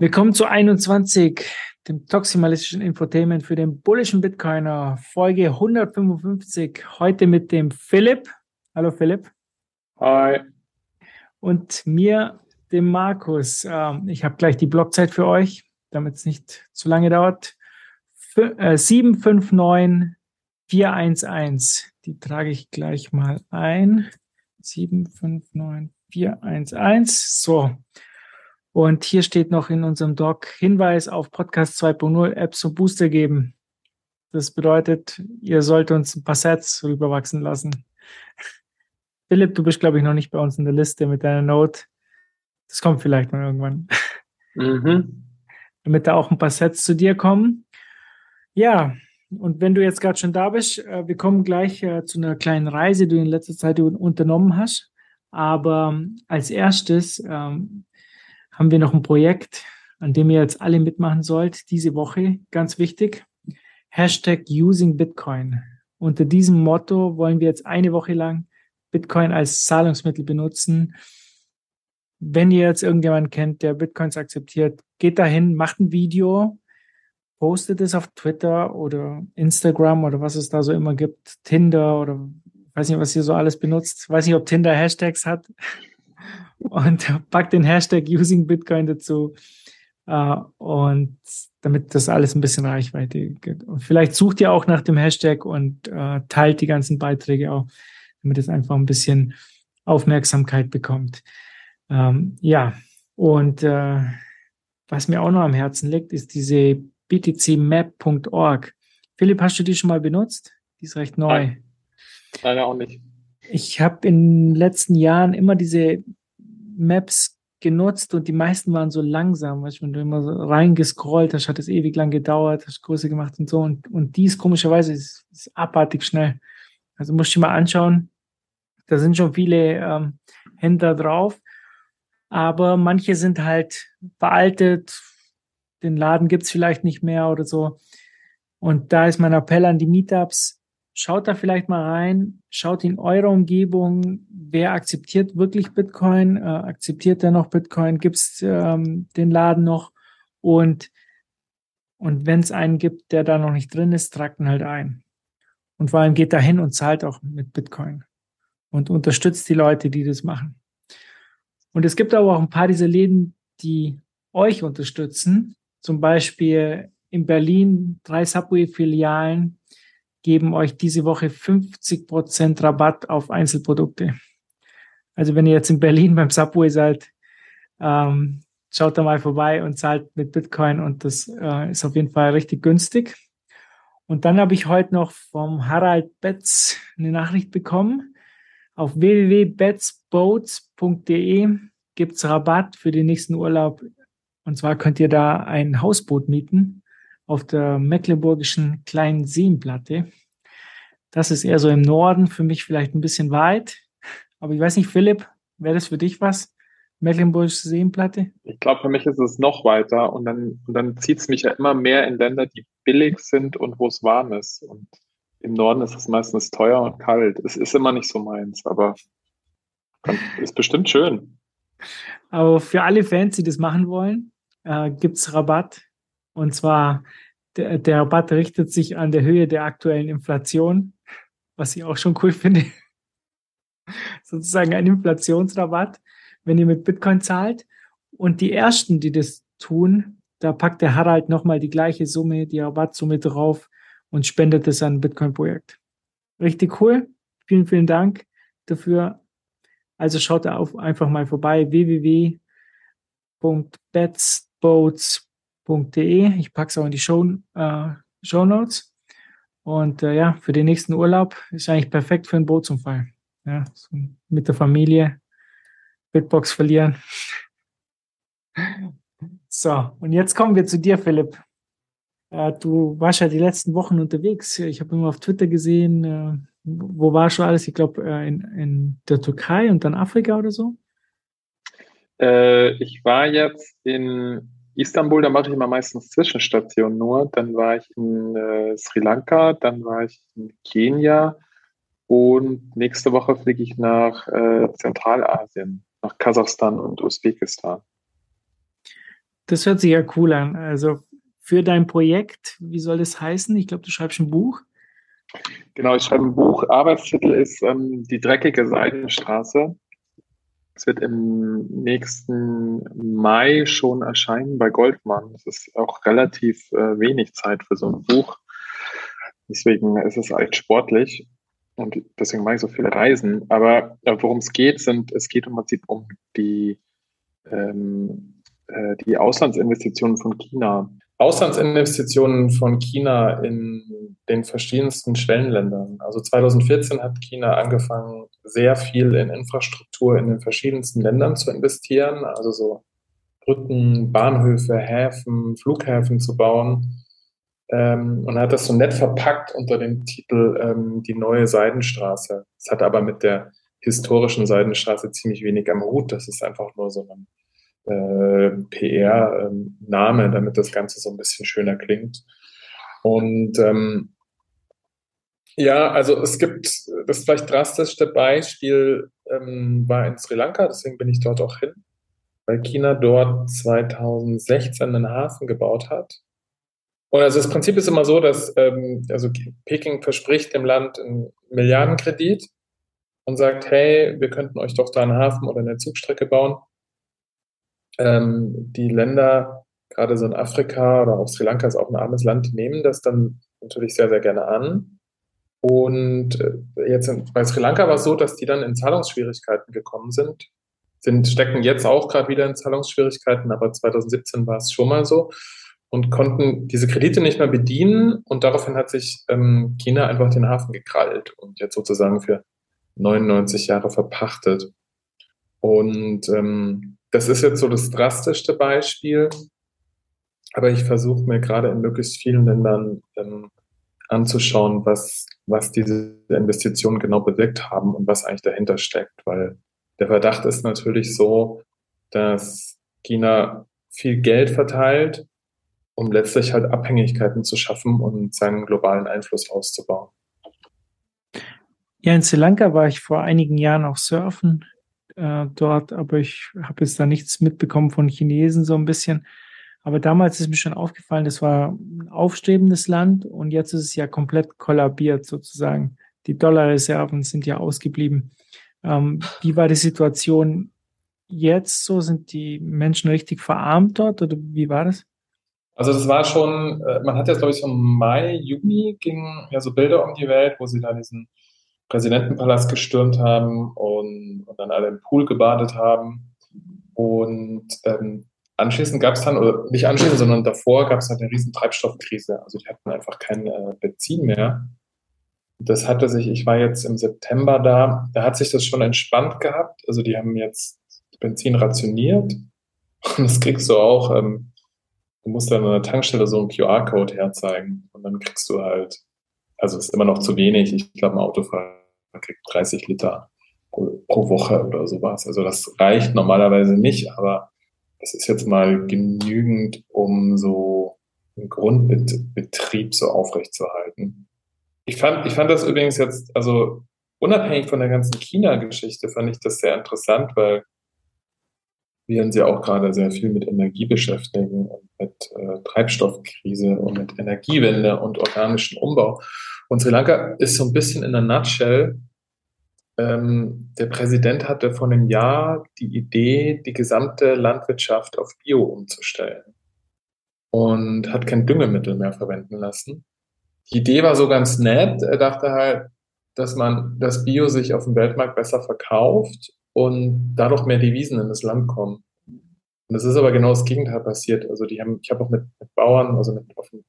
Willkommen zu 21, dem toximalistischen Infotainment für den bullischen Bitcoiner, Folge 155. Heute mit dem Philipp. Hallo Philipp. Hi. Und mir, dem Markus. Ähm, ich habe gleich die Blockzeit für euch, damit es nicht zu lange dauert. 759 411. Äh, die trage ich gleich mal ein. 759 411. So. Und hier steht noch in unserem Doc Hinweis auf Podcast 2.0 Apps und Booster geben. Das bedeutet, ihr sollt uns ein paar Sets rüberwachsen lassen. Philipp, du bist, glaube ich, noch nicht bei uns in der Liste mit deiner Note. Das kommt vielleicht mal irgendwann. Mhm. Damit da auch ein paar Sets zu dir kommen. Ja, und wenn du jetzt gerade schon da bist, äh, wir kommen gleich äh, zu einer kleinen Reise, die du in letzter Zeit unternommen hast. Aber ähm, als erstes ähm, haben wir noch ein Projekt, an dem ihr jetzt alle mitmachen sollt, diese Woche, ganz wichtig. Hashtag Using Bitcoin. Unter diesem Motto wollen wir jetzt eine Woche lang Bitcoin als Zahlungsmittel benutzen. Wenn ihr jetzt irgendjemanden kennt, der Bitcoins akzeptiert, geht dahin, macht ein Video, postet es auf Twitter oder Instagram oder was es da so immer gibt, Tinder oder weiß nicht, was ihr so alles benutzt. Weiß nicht, ob Tinder Hashtags hat und pack den Hashtag Using Bitcoin dazu. Uh, und damit das alles ein bisschen Reichweite gibt. Und vielleicht sucht ihr auch nach dem Hashtag und uh, teilt die ganzen Beiträge auch, damit es einfach ein bisschen Aufmerksamkeit bekommt. Ähm, ja, und uh, was mir auch noch am Herzen liegt, ist diese btcmap.org. Philipp, hast du die schon mal benutzt? Die ist recht neu. Nein, leider auch nicht. Ich habe in den letzten Jahren immer diese Maps genutzt und die meisten waren so langsam, weißt, wenn du immer so reingescrollt hast, hat es ewig lang gedauert, hast Größe gemacht und so. Und, und dies komischerweise ist, ist abartig schnell. Also musst du mal anschauen. Da sind schon viele ähm, Händler drauf, aber manche sind halt veraltet. Den Laden gibt's vielleicht nicht mehr oder so. Und da ist mein Appell an die Meetups, Schaut da vielleicht mal rein, schaut in eurer Umgebung, wer akzeptiert wirklich Bitcoin, äh, akzeptiert er noch Bitcoin, gibt es ähm, den Laden noch und, und wenn es einen gibt, der da noch nicht drin ist, tragt ihn halt ein. Und vor allem geht da hin und zahlt auch mit Bitcoin und unterstützt die Leute, die das machen. Und es gibt aber auch ein paar dieser Läden, die euch unterstützen. Zum Beispiel in Berlin drei Subway-Filialen, geben euch diese Woche 50% Rabatt auf Einzelprodukte. Also wenn ihr jetzt in Berlin beim Subway seid, ähm, schaut da mal vorbei und zahlt mit Bitcoin und das äh, ist auf jeden Fall richtig günstig. Und dann habe ich heute noch vom Harald Betz eine Nachricht bekommen. Auf www.betzboats.de gibt es Rabatt für den nächsten Urlaub. Und zwar könnt ihr da ein Hausboot mieten auf der mecklenburgischen kleinen Seenplatte. Das ist eher so im Norden, für mich vielleicht ein bisschen weit. Aber ich weiß nicht, Philipp, wäre das für dich was? Mecklenburgische Seenplatte? Ich glaube, für mich ist es noch weiter und dann, und dann zieht es mich ja immer mehr in Länder, die billig sind und wo es warm ist. Und im Norden ist es meistens teuer und kalt. Es ist immer nicht so meins, aber ist bestimmt schön. Aber für alle Fans, die das machen wollen, äh, gibt es Rabatt. Und zwar, der, der Rabatt richtet sich an der Höhe der aktuellen Inflation, was ich auch schon cool finde. Sozusagen ein Inflationsrabatt, wenn ihr mit Bitcoin zahlt. Und die ersten, die das tun, da packt der Harald nochmal die gleiche Summe, die Rabattsumme drauf und spendet es an ein Bitcoin-Projekt. Richtig cool. Vielen, vielen Dank dafür. Also schaut da auf, einfach mal vorbei www.betsboats.com www.bootshaus.de. Ich packe es auch in die Show, äh, Show Notes. Und äh, ja, für den nächsten Urlaub ist eigentlich perfekt für einen Bootsunfall. Ja, so mit der Familie, Bitbox verlieren. So, und jetzt kommen wir zu dir, Philipp. Äh, du warst ja die letzten Wochen unterwegs. Ich habe immer auf Twitter gesehen, äh, wo warst du alles? Ich glaube, äh, in, in der Türkei und dann Afrika oder so? Äh, ich war jetzt in Istanbul, da mache ich immer meistens Zwischenstationen nur. Dann war ich in äh, Sri Lanka, dann war ich in Kenia und nächste Woche fliege ich nach äh, Zentralasien, nach Kasachstan und Usbekistan. Das hört sich ja cool an. Also für dein Projekt, wie soll das heißen? Ich glaube, du schreibst ein Buch. Genau, ich schreibe ein Buch. Arbeitstitel ist ähm, Die dreckige Seidenstraße. Es wird im nächsten Mai schon erscheinen bei Goldmann. Es ist auch relativ äh, wenig Zeit für so ein Buch. Deswegen ist es echt sportlich und deswegen mache ich so viele Reisen. Aber äh, worum es geht, sind, es geht im Prinzip um die, ähm, äh, die Auslandsinvestitionen von China. Auslandsinvestitionen von China in den verschiedensten Schwellenländern. Also 2014 hat China angefangen, sehr viel in Infrastruktur in den verschiedensten Ländern zu investieren, also so Brücken, Bahnhöfe, Häfen, Flughäfen zu bauen. Ähm, und hat das so nett verpackt unter dem Titel ähm, Die neue Seidenstraße. Es hat aber mit der historischen Seidenstraße ziemlich wenig am Hut. Das ist einfach nur so ein äh, PR-Name, damit das Ganze so ein bisschen schöner klingt. Und ähm, ja, also es gibt das vielleicht drastischste Beispiel ähm, war in Sri Lanka, deswegen bin ich dort auch hin, weil China dort 2016 einen Hafen gebaut hat. Und also das Prinzip ist immer so, dass ähm, also Peking verspricht dem Land einen Milliardenkredit und sagt, hey, wir könnten euch doch da einen Hafen oder eine Zugstrecke bauen ähm, die Länder, gerade so in Afrika oder auch Sri Lanka ist auch ein armes Land, die nehmen das dann natürlich sehr, sehr gerne an. Und äh, jetzt bei Sri Lanka war es so, dass die dann in Zahlungsschwierigkeiten gekommen sind. Sind, stecken jetzt auch gerade wieder in Zahlungsschwierigkeiten, aber 2017 war es schon mal so und konnten diese Kredite nicht mehr bedienen und daraufhin hat sich ähm, China einfach den Hafen gekrallt und jetzt sozusagen für 99 Jahre verpachtet. Und ähm, das ist jetzt so das drastischste Beispiel, aber ich versuche mir gerade in möglichst vielen Ländern ähm, anzuschauen, was, was diese Investitionen genau bewirkt haben und was eigentlich dahinter steckt, weil der Verdacht ist natürlich so, dass China viel Geld verteilt, um letztlich halt Abhängigkeiten zu schaffen und seinen globalen Einfluss auszubauen. Ja, in Sri Lanka war ich vor einigen Jahren auch surfen äh, dort, aber ich habe jetzt da nichts mitbekommen von Chinesen so ein bisschen. Aber damals ist mir schon aufgefallen, das war ein aufstrebendes Land und jetzt ist es ja komplett kollabiert sozusagen. Die Dollarreserven sind ja ausgeblieben. Ähm, wie war die Situation jetzt so? Sind die Menschen richtig verarmt dort oder wie war das? Also das war schon, äh, man hat jetzt glaube ich so im Mai, Juni ging ja so Bilder um die Welt, wo sie da diesen Präsidentenpalast gestürmt haben und, und dann alle im Pool gebadet haben. Und ähm, anschließend gab es dann, oder nicht anschließend, sondern davor gab es halt eine riesen Treibstoffkrise. Also die hatten einfach kein äh, Benzin mehr. Das hatte sich, ich war jetzt im September da, da hat sich das schon entspannt gehabt. Also die haben jetzt Benzin rationiert. Und das kriegst du auch, ähm, du musst dann an der Tankstelle so einen QR-Code herzeigen. Und dann kriegst du halt, also ist immer noch zu wenig. Ich glaube, ein Autofahrer man kriegt 30 Liter pro, Woche oder sowas. Also das reicht normalerweise nicht, aber das ist jetzt mal genügend, um so einen Grundbetrieb so aufrechtzuerhalten. Ich fand, ich fand das übrigens jetzt, also unabhängig von der ganzen China-Geschichte, fand ich das sehr interessant, weil wir uns ja auch gerade sehr viel mit Energie beschäftigen mit äh, Treibstoffkrise und mit Energiewende und organischen Umbau. Und Sri Lanka ist so ein bisschen in der Nutshell. Ähm, der Präsident hatte vor einem Jahr die Idee, die gesamte Landwirtschaft auf Bio umzustellen und hat kein Düngemittel mehr verwenden lassen. Die Idee war so ganz nett. Er dachte halt, dass man das Bio sich auf dem Weltmarkt besser verkauft und dadurch mehr Devisen in das Land kommen. Und das ist aber genau das Gegenteil passiert. Also die haben, ich habe auch mit, mit Bauern, also mit, auf dem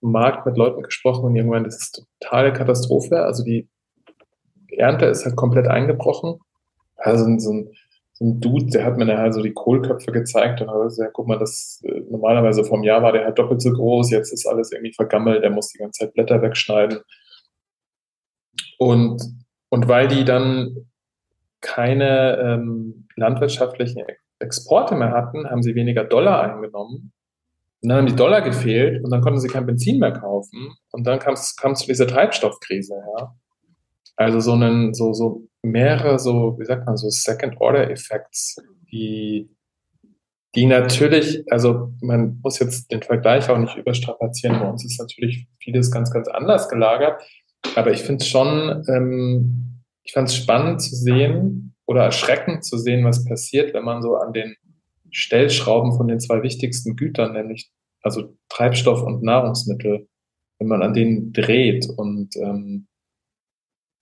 Markt mit Leuten gesprochen und irgendwann, das ist totale Katastrophe. Also die Ernte ist halt komplett eingebrochen. Also so ein, so ein Dude, der hat mir dann halt so die Kohlköpfe gezeigt und hat gesagt, guck mal, das äh, normalerweise vom Jahr war der halt doppelt so groß, jetzt ist alles irgendwie vergammelt, der muss die ganze Zeit Blätter wegschneiden. Und, und weil die dann keine ähm, landwirtschaftlichen Exporte mehr hatten, haben sie weniger Dollar eingenommen und dann haben die Dollar gefehlt und dann konnten sie kein Benzin mehr kaufen. Und dann kam es zu dieser Treibstoffkrise, ja. Also so einen, so, so mehrere, so, wie sagt man, so Second-Order-Effects, die, die natürlich, also man muss jetzt den Vergleich auch nicht überstrapazieren. Bei uns ist natürlich vieles ganz, ganz anders gelagert. Aber ich finde es schon, ähm, ich fand es spannend zu sehen oder erschreckend zu sehen, was passiert, wenn man so an den Stellschrauben von den zwei wichtigsten Gütern, nämlich also Treibstoff und Nahrungsmittel, wenn man an denen dreht. Und ähm,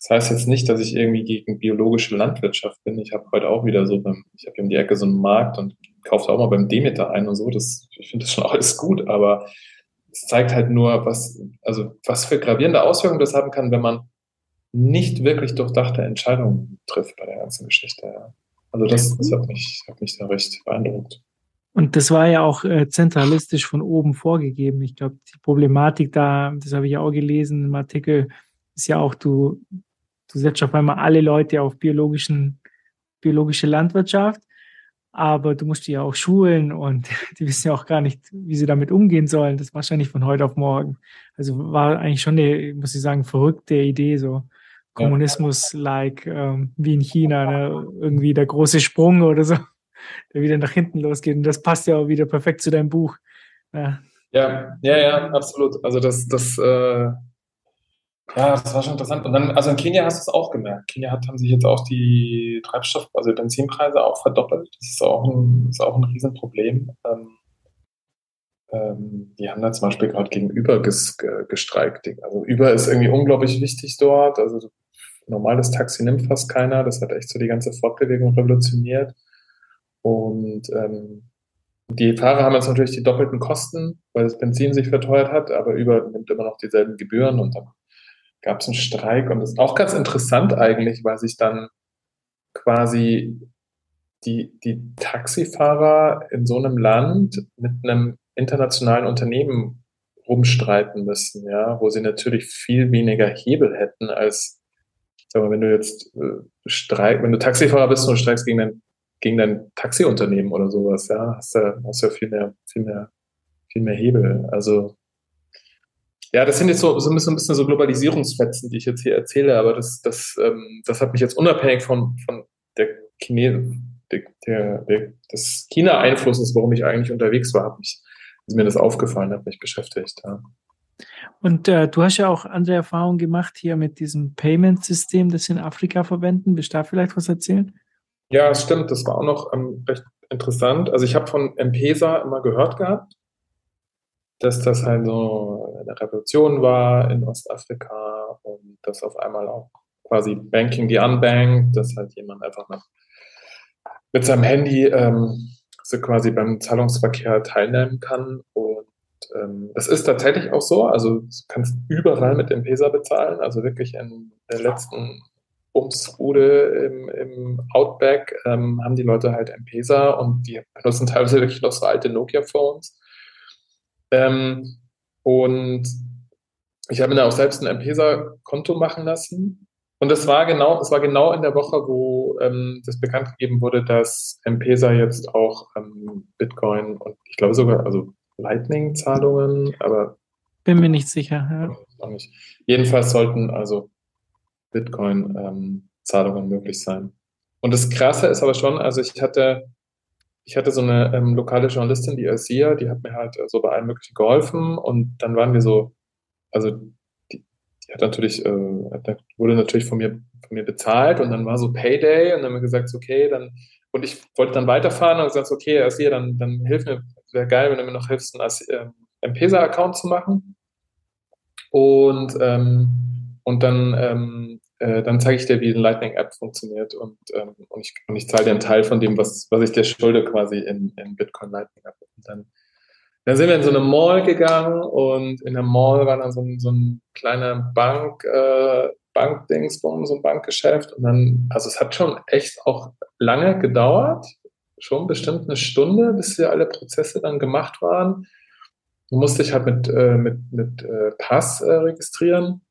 das heißt jetzt nicht, dass ich irgendwie gegen biologische Landwirtschaft bin. Ich habe heute auch wieder so beim, ich habe in die Ecke so einen Markt und kaufe auch mal beim Demeter ein und so. Das, ich finde das schon alles gut, aber es zeigt halt nur, was, also was für gravierende Auswirkungen das haben kann, wenn man nicht wirklich durchdachte Entscheidungen trifft bei der ganzen Geschichte. Ja. Also das, das hat, mich, hat mich da recht beeindruckt. Und das war ja auch äh, zentralistisch von oben vorgegeben. Ich glaube, die Problematik da, das habe ich ja auch gelesen im Artikel, ist ja auch, du, du setzt auf einmal alle Leute auf biologischen, biologische Landwirtschaft aber du musst die ja auch schulen und die wissen ja auch gar nicht, wie sie damit umgehen sollen. Das wahrscheinlich von heute auf morgen. Also war eigentlich schon eine, muss ich sagen, verrückte Idee, so Kommunismus-like, ähm, wie in China, ne? irgendwie der große Sprung oder so, der wieder nach hinten losgeht. Und das passt ja auch wieder perfekt zu deinem Buch. Ja, ja, ja, ja absolut. Also das, das, äh, ja, das war schon interessant. Und dann, also in Kenia hast du es auch gemerkt. Kenia hat, haben sich jetzt auch die Treibstoff-, also Benzinpreise auch verdoppelt. Das ist auch ein, ist auch ein Riesenproblem. Ähm, ähm, die haben da zum Beispiel gerade gegenüber ges, gestreikt. Also Uber ist irgendwie unglaublich wichtig dort. Also normales Taxi nimmt fast keiner. Das hat echt so die ganze Fortbewegung revolutioniert. Und ähm, die Fahrer haben jetzt natürlich die doppelten Kosten, weil das Benzin sich verteuert hat, aber Uber nimmt immer noch dieselben Gebühren und dann gab es einen Streik und das ist auch ganz interessant eigentlich, weil sich dann quasi die, die Taxifahrer in so einem Land mit einem internationalen Unternehmen rumstreiten müssen, ja, wo sie natürlich viel weniger Hebel hätten als, sag mal, wenn du jetzt äh, streik, wenn du Taxifahrer bist und streikst gegen dein, gegen dein Taxiunternehmen oder sowas, ja, hast du, hast du viel mehr, viel mehr, viel mehr Hebel. Also ja, das sind jetzt so, so ein bisschen, so Globalisierungsfetzen, die ich jetzt hier erzähle, aber das, das, ähm, das hat mich jetzt unabhängig von, von der Chine, der, der, der, des China-Einflusses, warum ich eigentlich unterwegs war, hat mich, ist mir das aufgefallen, hat mich beschäftigt. Ja. Und äh, du hast ja auch andere Erfahrungen gemacht hier mit diesem Payment-System, das sie in Afrika verwenden. Willst du da vielleicht was erzählen? Ja, stimmt. Das war auch noch ähm, recht interessant. Also ich habe von M-Pesa immer gehört gehabt dass das halt so eine Revolution war in Ostafrika und dass auf einmal auch quasi Banking the Unbanked, dass halt jemand einfach noch mit seinem Handy ähm, so quasi beim Zahlungsverkehr teilnehmen kann. Und ähm, das ist tatsächlich auch so. Also du kannst überall mit dem Pesa bezahlen, also wirklich in der letzten Bumsrude im, im Outback ähm, haben die Leute halt M-Pesa und die benutzen teilweise wirklich noch so alte Nokia-Phones ähm, und ich habe mir da auch selbst ein M-Pesa-Konto machen lassen. Und das war genau, es war genau in der Woche, wo ähm, das bekannt gegeben wurde, dass M-Pesa jetzt auch ähm, Bitcoin und ich glaube sogar, also Lightning-Zahlungen, aber bin mir nicht sicher. Ja. Nicht. Jedenfalls sollten also Bitcoin-Zahlungen ähm, möglich sein. Und das Krasse ist aber schon, also ich hatte ich hatte so eine ähm, lokale Journalistin, die Asia, die hat mir halt äh, so bei allem Möglichen geholfen und dann waren wir so, also die, die hat natürlich, äh, wurde natürlich von mir, von mir bezahlt und dann war so Payday und dann haben wir gesagt, okay, dann, und ich wollte dann weiterfahren und gesagt, okay, Asia, dann, dann hilf mir, wäre geil, wenn du mir noch hilfst, einen äh, M-Pesa-Account zu machen. Und, ähm, und dann ähm, äh, dann zeige ich dir, wie eine Lightning-App funktioniert und, ähm, und ich, und ich zahle dir einen Teil von dem, was, was ich dir schulde, quasi in, in Bitcoin Lightning App. Und dann, dann sind wir in so eine Mall gegangen und in der Mall war dann so ein, so ein kleiner Bank, äh, Bankdingsbum, so ein Bankgeschäft. Und dann, also es hat schon echt auch lange gedauert, schon bestimmt eine Stunde, bis hier alle Prozesse dann gemacht waren. Du musst dich halt mit, äh, mit, mit äh, Pass äh, registrieren.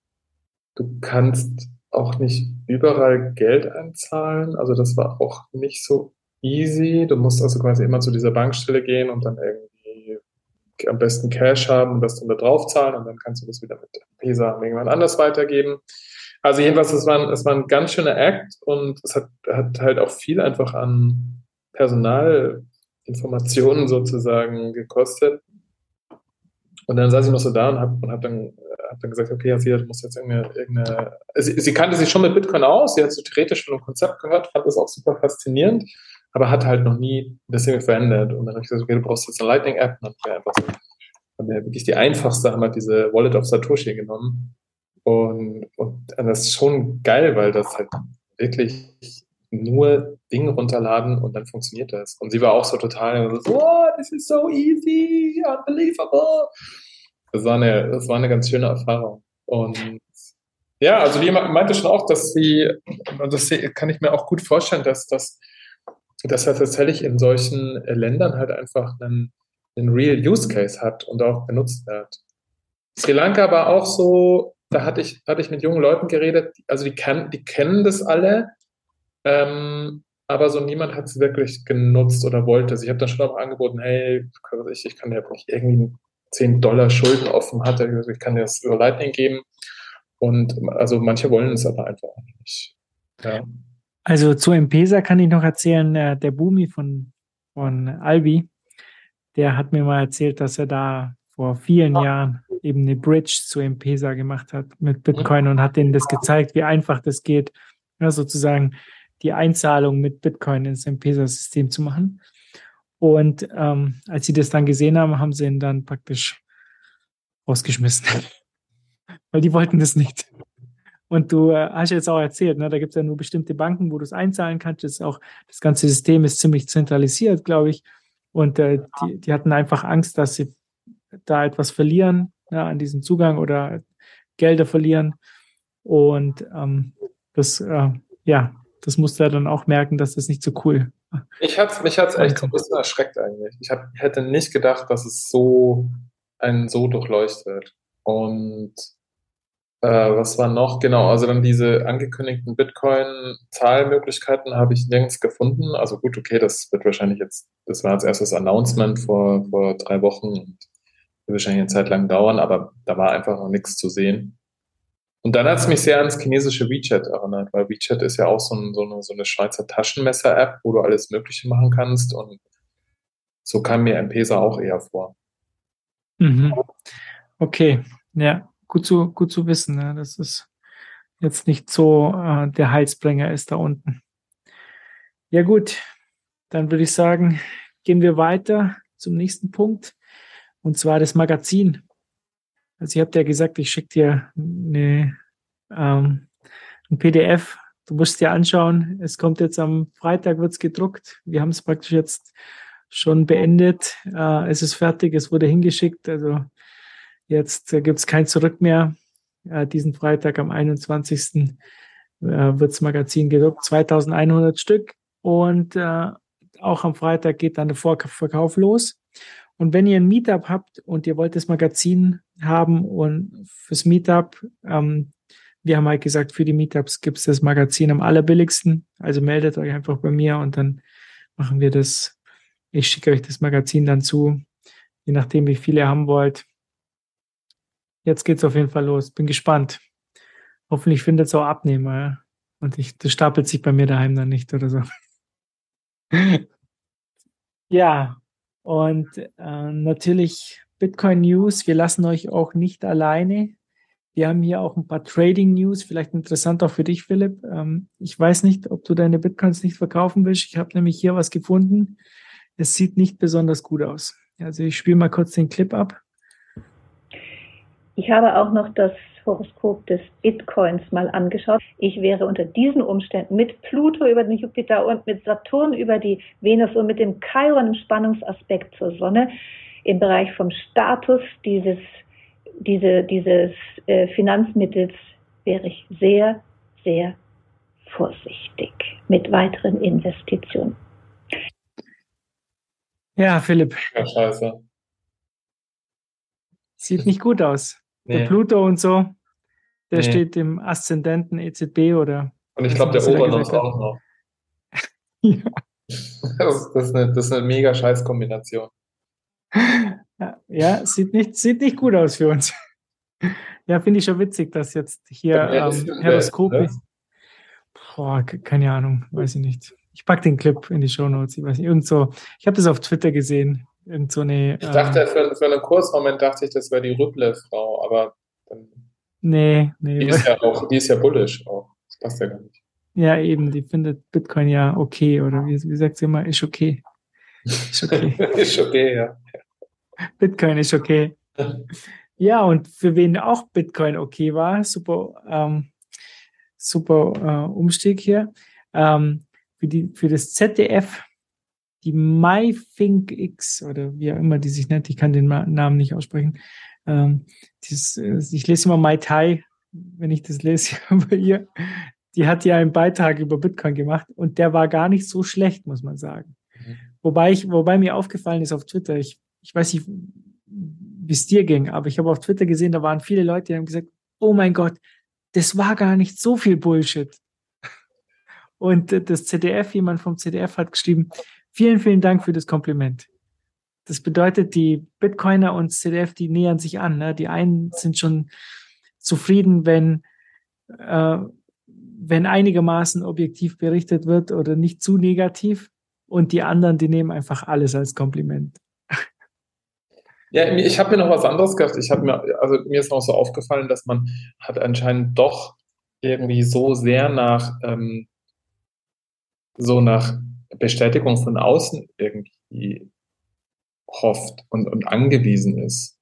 Du kannst auch nicht überall Geld einzahlen. Also das war auch nicht so easy. Du musst also quasi immer zu dieser Bankstelle gehen und dann irgendwie am besten Cash haben und das dann da drauf zahlen und dann kannst du das wieder mit Visa irgendwann anders weitergeben. Also jedenfalls, es war, ein, war ein ganz schöner Act und es hat, hat halt auch viel einfach an Personal Informationen sozusagen gekostet. Und dann saß ich noch so da und habe hab dann, hab dann gesagt, okay, also, du musst jetzt irgendeine, irgendeine sie, sie, kannte sich schon mit Bitcoin aus, sie hat so theoretisch schon ein Konzept gehört, fand das auch super faszinierend, aber hat halt noch nie das irgendwie verändert. Und dann habe ich gesagt, okay, du brauchst jetzt eine Lightning-App. Und dann haben wir einfach so, haben wir wirklich die einfachste, haben wir diese Wallet of Satoshi genommen. Und, und das ist schon geil, weil das halt wirklich nur Dinge runterladen und dann funktioniert das. Und sie war auch so total so, oh, this is so easy, unbelievable. Das war eine, das war eine ganz schöne Erfahrung. Und ja, also die meinte schon auch, dass sie, das kann ich mir auch gut vorstellen, dass das, dass er tatsächlich in solchen Ländern halt einfach einen, einen Real Use Case hat und auch benutzt wird. Sri Lanka war auch so, da hatte ich, hatte ich mit jungen Leuten geredet, also die, kann, die kennen das alle, ähm, aber so niemand hat es wirklich genutzt oder wollte. Also ich habe dann schon auch angeboten, hey, ich, ich kann dir nicht irgendwie 10 Dollar Schulden offen hatte, ich kann dir das über Lightning geben. Und also manche wollen es aber einfach nicht. Ja. Also zu M-Pesa kann ich noch erzählen, äh, der Bumi von, von Albi, der hat mir mal erzählt, dass er da vor vielen ah. Jahren eben eine Bridge zu M-Pesa gemacht hat mit Bitcoin mhm. und hat denen das gezeigt, wie einfach das geht. Ja, sozusagen die Einzahlung mit Bitcoin ins M-Pesa-System zu machen. Und ähm, als sie das dann gesehen haben, haben sie ihn dann praktisch rausgeschmissen. Weil die wollten das nicht. Und du äh, hast jetzt auch erzählt, ne, da gibt es ja nur bestimmte Banken, wo du es einzahlen kannst. Das, auch, das ganze System ist ziemlich zentralisiert, glaube ich. Und äh, die, die hatten einfach Angst, dass sie da etwas verlieren ja, an diesem Zugang oder Gelder verlieren. Und ähm, das, äh, ja, das musste er dann auch merken, dass das nicht so cool ich hat's, mich hat es echt ein bisschen erschreckt eigentlich. Ich hab, hätte nicht gedacht, dass es so einen so durchleuchtet. Und äh, was war noch? Genau, also dann diese angekündigten Bitcoin-Zahlmöglichkeiten habe ich nirgends gefunden. Also gut, okay, das wird wahrscheinlich jetzt, das war als erstes Announcement vor, vor drei Wochen und wird wahrscheinlich eine Zeit lang dauern, aber da war einfach noch nichts zu sehen. Und dann hat es mich sehr ans chinesische WeChat erinnert, weil WeChat ist ja auch so, ein, so, eine, so eine Schweizer Taschenmesser-App, wo du alles Mögliche machen kannst. Und so kam mir M-Pesa auch eher vor. Mhm. Okay, ja, gut zu, gut zu wissen, ne? dass es jetzt nicht so äh, der Heilsbringer ist da unten. Ja gut, dann würde ich sagen, gehen wir weiter zum nächsten Punkt, und zwar das Magazin. Also ihr habt ja gesagt, ich schicke dir eine, ähm, ein PDF. Du musst dir anschauen. Es kommt jetzt am Freitag, wird's gedruckt. Wir haben es praktisch jetzt schon beendet. Äh, es ist fertig, es wurde hingeschickt. Also jetzt äh, gibt es kein Zurück mehr. Äh, diesen Freitag am 21. Äh, wirds Magazin gedruckt. 2100 Stück. Und äh, auch am Freitag geht dann der Vorverkauf los. Und wenn ihr ein Meetup habt und ihr wollt das Magazin haben und fürs Meetup, ähm, wir haben halt gesagt, für die Meetups gibt es das Magazin am allerbilligsten. Also meldet euch einfach bei mir und dann machen wir das. Ich schicke euch das Magazin dann zu, je nachdem, wie viel ihr haben wollt. Jetzt geht's auf jeden Fall los. Bin gespannt. Hoffentlich findet es auch Abnehmer. Ja? Und ich, das stapelt sich bei mir daheim dann nicht oder so. ja, und äh, natürlich Bitcoin News. Wir lassen euch auch nicht alleine. Wir haben hier auch ein paar Trading News, vielleicht interessant auch für dich, Philipp. Ähm, ich weiß nicht, ob du deine Bitcoins nicht verkaufen willst. Ich habe nämlich hier was gefunden. Es sieht nicht besonders gut aus. Also ich spiele mal kurz den Clip ab. Ich habe auch noch das Horoskop des Bitcoins mal angeschaut. Ich wäre unter diesen Umständen mit Pluto über den Jupiter und mit Saturn über die Venus und mit dem Chiron im Spannungsaspekt zur Sonne im Bereich vom Status dieses, diese, dieses äh, Finanzmittels wäre ich sehr, sehr vorsichtig mit weiteren Investitionen. Ja, Philipp. Ja, scheiße. Sieht nicht gut aus. Nee. Der Pluto und so. Der nee. steht im Aszendenten EZB oder. Und ich glaube, der Obernos auch noch. ja. Das, das, ist eine, das ist eine mega Scheißkombination. Ja, sieht nicht, sieht nicht gut aus für uns. Ja, finde ich schon witzig, dass jetzt hier ähm, Horoskope. Ne? Boah, keine Ahnung, weiß ich nicht. Ich pack den Clip in die Show Notes. Ich weiß nicht, irgend so, ich habe das auf Twitter gesehen. Irgend so eine. Ich dachte, ähm, für, für einen Kurzmoment dachte ich, das wäre die Rüble-Frau, aber. Nee, nee. Die ist ja auch, die ist ja bullish auch. Das passt ja gar nicht. Ja, eben, die findet Bitcoin ja okay, oder wie, wie sagt sie immer, ist okay. Ist okay. ist okay, ja. Bitcoin ist okay. Ja, und für wen auch Bitcoin okay war, super, ähm, super äh, Umstieg hier. Ähm, für, die, für das ZDF, die MyThinkX oder wie auch immer die sich nennt, ich kann den Namen nicht aussprechen. Ähm, dieses, äh, ich lese immer Mai Tai, wenn ich das lese bei ihr. Die hat ja einen Beitrag über Bitcoin gemacht und der war gar nicht so schlecht, muss man sagen. Mhm. Wobei ich, wobei mir aufgefallen ist auf Twitter, ich, ich weiß nicht, wie es dir ging, aber ich habe auf Twitter gesehen, da waren viele Leute, die haben gesagt, oh mein Gott, das war gar nicht so viel Bullshit. Und das ZDF, jemand vom ZDF hat geschrieben, vielen, vielen Dank für das Kompliment. Das bedeutet, die Bitcoiner und ZDF, die nähern sich an. Ne? Die einen sind schon zufrieden, wenn, äh, wenn einigermaßen objektiv berichtet wird oder nicht zu negativ. Und die anderen, die nehmen einfach alles als Kompliment. Ja, ich habe mir noch was anderes gedacht. Ich habe mir, also mir ist noch so aufgefallen, dass man hat anscheinend doch irgendwie so sehr nach ähm, so nach Bestätigung von außen irgendwie hofft und, und angewiesen ist.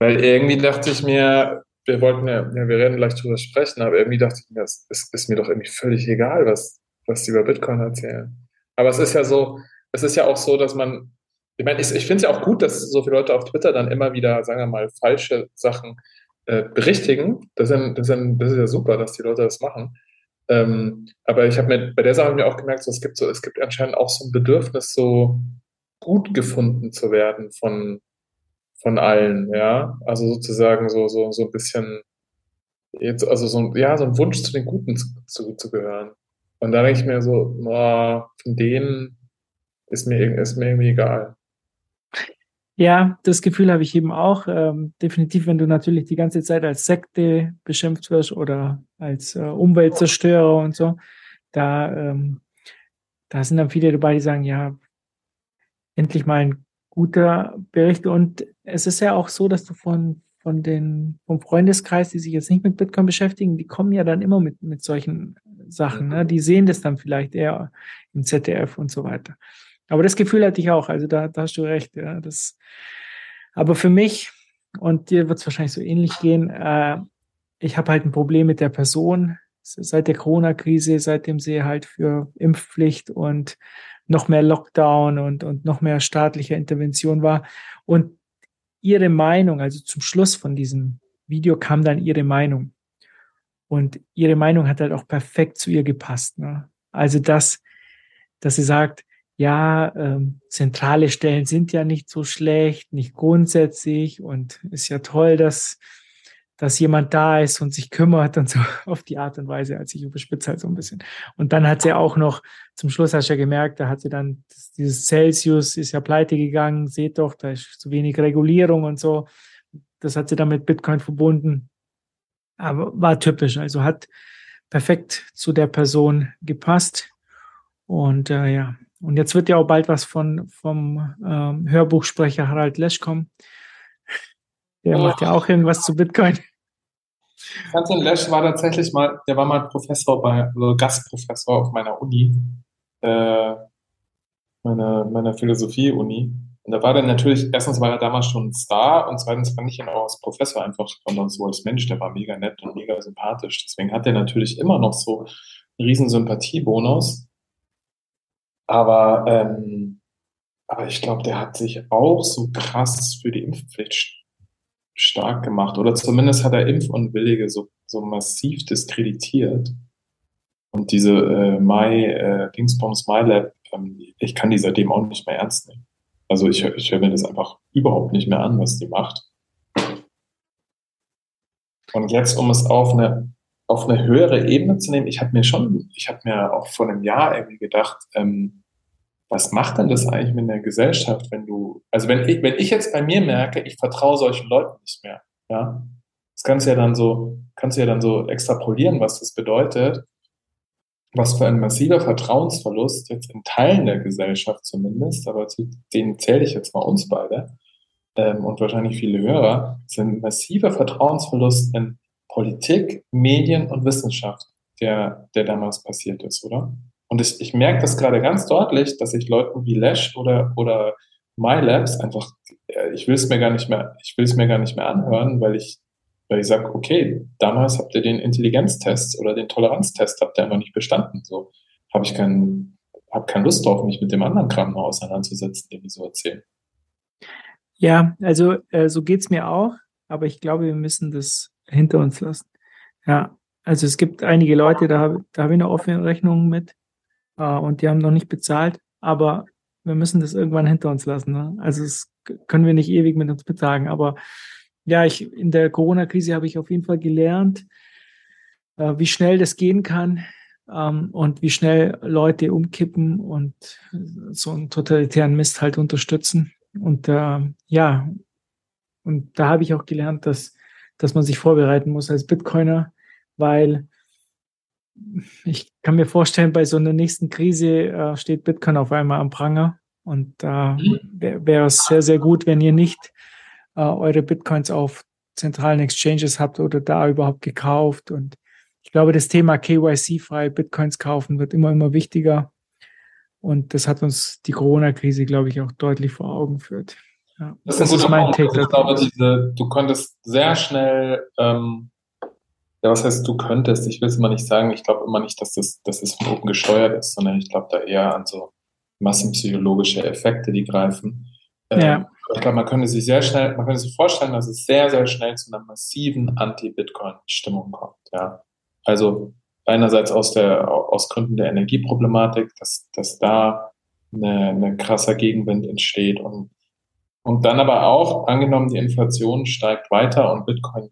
Weil irgendwie dachte ich mir, wir wollten ja, ja, wir werden gleich drüber sprechen, aber irgendwie dachte ich mir, es ist, ist mir doch irgendwie völlig egal, was, was die über Bitcoin erzählen. Aber es ist ja so, es ist ja auch so, dass man, ich meine, ich, ich finde es ja auch gut, dass so viele Leute auf Twitter dann immer wieder, sagen wir mal, falsche Sachen äh, berichtigen. Das ist, das, ist, das ist ja super, dass die Leute das machen. Ähm, aber ich habe mir bei der Sache mir auch gemerkt, so, es gibt so, es gibt anscheinend auch so ein Bedürfnis, so gut gefunden zu werden von, von allen, ja. Also sozusagen so, so, so ein bisschen jetzt, also so, ja, so ein Wunsch zu den Guten zu, zu, zu gehören. Und da denke ich mir so, oh, von denen ist mir, ist mir irgendwie egal. Ja, das Gefühl habe ich eben auch. Ähm, definitiv, wenn du natürlich die ganze Zeit als Sekte beschimpft wirst oder als äh, Umweltzerstörer und so, da, ähm, da sind dann viele dabei, die sagen, ja, endlich mal ein guter Bericht. Und es ist ja auch so, dass du von, von den, vom Freundeskreis, die sich jetzt nicht mit Bitcoin beschäftigen, die kommen ja dann immer mit, mit solchen Sachen. Ne? Die sehen das dann vielleicht eher im ZDF und so weiter. Aber das Gefühl hatte ich auch. Also da, da hast du recht. Ja, das, aber für mich, und dir wird es wahrscheinlich so ähnlich gehen, äh, ich habe halt ein Problem mit der Person. Seit der Corona-Krise, seitdem sie halt für Impfpflicht und noch mehr Lockdown und, und noch mehr staatliche Intervention war. Und ihre Meinung, also zum Schluss von diesem Video kam dann ihre Meinung. Und ihre Meinung hat halt auch perfekt zu ihr gepasst. Ne? Also das, dass sie sagt, ja, ähm, zentrale Stellen sind ja nicht so schlecht, nicht grundsätzlich und ist ja toll, dass, dass jemand da ist und sich kümmert und so auf die Art und Weise, als ich überspitze halt so ein bisschen. Und dann hat sie auch noch, zum Schluss hast du ja gemerkt, da hat sie dann, dieses Celsius ist ja pleite gegangen, seht doch, da ist zu wenig Regulierung und so. Das hat sie dann mit Bitcoin verbunden. Aber war typisch, also hat perfekt zu der Person gepasst. Und äh, ja, und jetzt wird ja auch bald was von, vom ähm, Hörbuchsprecher Harald Lesch kommen. Der macht ja auch irgendwas zu Bitcoin. Franklin Lesch war tatsächlich mal, der war mal Professor bei, also Gastprofessor auf meiner Uni, äh, meiner, meiner Philosophie-Uni. Und da war der natürlich, erstens war er damals schon ein Star und zweitens fand ich ihn auch als Professor einfach, sondern so als Mensch, der war mega nett und mega sympathisch. Deswegen hat er natürlich immer noch so einen riesen Sympathiebonus. Aber, ähm, aber ich glaube, der hat sich auch so krass für die Impfpflicht stark gemacht. Oder zumindest hat er Impfunwillige so, so massiv diskreditiert. Und diese äh, My, äh, Dingsbombs MyLab, ähm, ich kann die seitdem auch nicht mehr ernst nehmen. Also ich, ich höre mir das einfach überhaupt nicht mehr an, was die macht. Und jetzt, um es auf eine auf eine höhere Ebene zu nehmen, ich habe mir schon, ich habe mir auch vor einem Jahr irgendwie gedacht, ähm, was macht denn das eigentlich mit der Gesellschaft, wenn du, also wenn ich, wenn ich jetzt bei mir merke, ich vertraue solchen Leuten nicht mehr, ja, das kannst du ja dann so, kannst du ja dann so extrapolieren, was das bedeutet. was für ein massiver Vertrauensverlust jetzt in Teilen der Gesellschaft zumindest, aber zu denen zähle ich jetzt mal uns beide ähm, und wahrscheinlich viele Hörer, sind massiver Vertrauensverlust in Politik, Medien und Wissenschaft, der, der damals passiert ist, oder? Und ich, ich merke das gerade ganz deutlich, dass ich Leuten wie Lesch oder, oder MyLabs einfach, äh, ich will es mir gar nicht mehr, ich will es mir gar nicht mehr anhören, weil ich weil ich sage, okay, damals habt ihr den Intelligenztest oder den Toleranztest habt ihr einfach nicht bestanden. So habe ich keinen, habe keine Lust drauf, mich mit dem anderen Kram noch auseinanderzusetzen, den die so erzählen. Ja, also äh, so geht's mir auch, aber ich glaube, wir müssen das hinter uns lassen. Ja, also es gibt einige Leute, da habe da hab ich eine offene Rechnung mit und die haben noch nicht bezahlt, aber wir müssen das irgendwann hinter uns lassen. Ne? Also das können wir nicht ewig mit uns betragen, aber ja, ich, in der Corona-Krise habe ich auf jeden Fall gelernt, äh, wie schnell das gehen kann ähm, und wie schnell Leute umkippen und so einen totalitären Mist halt unterstützen. Und äh, ja, und da habe ich auch gelernt, dass, dass man sich vorbereiten muss als Bitcoiner, weil ich kann mir vorstellen, bei so einer nächsten Krise äh, steht Bitcoin auf einmal am Pranger. Und da äh, wäre wär es sehr, sehr gut, wenn ihr nicht äh, eure Bitcoins auf zentralen Exchanges habt oder da überhaupt gekauft. Und ich glaube, das Thema KYC-frei Bitcoins kaufen wird immer, immer wichtiger. Und das hat uns die Corona-Krise, glaube ich, auch deutlich vor Augen geführt. Ja, das, das ist, mein Take. Ich glaube, diese, du konntest sehr schnell, ähm, ja, was heißt du könntest? Ich will es immer nicht sagen. Ich glaube immer nicht, dass das, dass das von oben gesteuert ist, sondern ich glaube da eher an so massenpsychologische Effekte, die greifen. Ähm, ja ich glaube, man könnte sich sehr schnell, man könnte sich vorstellen, dass es sehr, sehr schnell zu einer massiven Anti-Bitcoin-Stimmung kommt. Ja. Also einerseits aus der, aus Gründen der Energieproblematik, dass, dass da eine, eine krasser Gegenwind entsteht und, und dann aber auch, angenommen, die Inflation steigt weiter und Bitcoin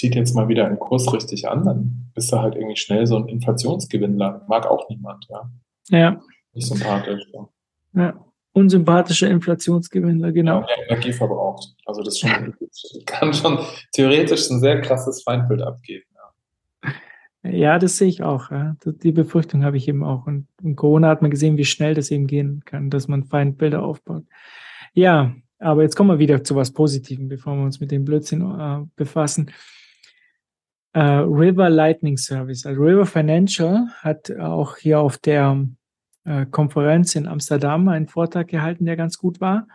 zieht jetzt mal wieder einen Kurs richtig an, dann bist du halt irgendwie schnell so ein Inflationsgewinnler. Mag auch niemand, ja. Ja. Nicht sympathisch. Ja. ja unsympathischer Inflationsgewinner, genau. Ja, Energie verbraucht. Also das schon, kann schon theoretisch ein sehr krasses Feindbild abgeben. Ja, ja das sehe ich auch. Ja. Die Befürchtung habe ich eben auch. Und in Corona hat man gesehen, wie schnell das eben gehen kann, dass man Feindbilder aufbaut. Ja, aber jetzt kommen wir wieder zu was Positivem, bevor wir uns mit dem Blödsinn äh, befassen. Uh, River Lightning Service. Also River Financial hat auch hier auf der äh, Konferenz in Amsterdam einen Vortrag gehalten, der ganz gut war.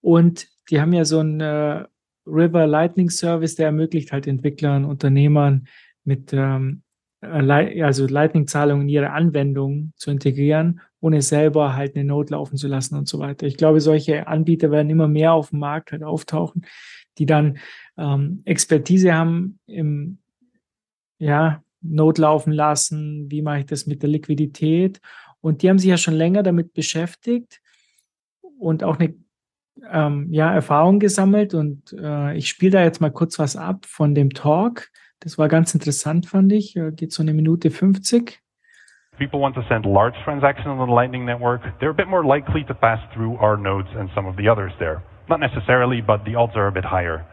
Und die haben ja so einen äh, River Lightning Service, der ermöglicht halt Entwicklern, Unternehmern mit ähm, äh, also Lightning-Zahlungen in ihre Anwendungen zu integrieren, ohne selber halt eine Not laufen zu lassen und so weiter. Ich glaube, solche Anbieter werden immer mehr auf dem Markt halt auftauchen, die dann ähm, Expertise haben im ja, Not laufen lassen, wie mache ich das mit der Liquidität und die haben sich ja schon länger damit beschäftigt und auch eine ähm, ja, Erfahrung gesammelt. Und äh, ich spiele da jetzt mal kurz was ab von dem Talk. Das war ganz interessant, fand ich. Äh, geht so eine Minute 50. people want to send large transactions on the Lightning Network, they're a bit more likely to pass through our nodes and some of the others there. Not necessarily, but the odds are a bit higher.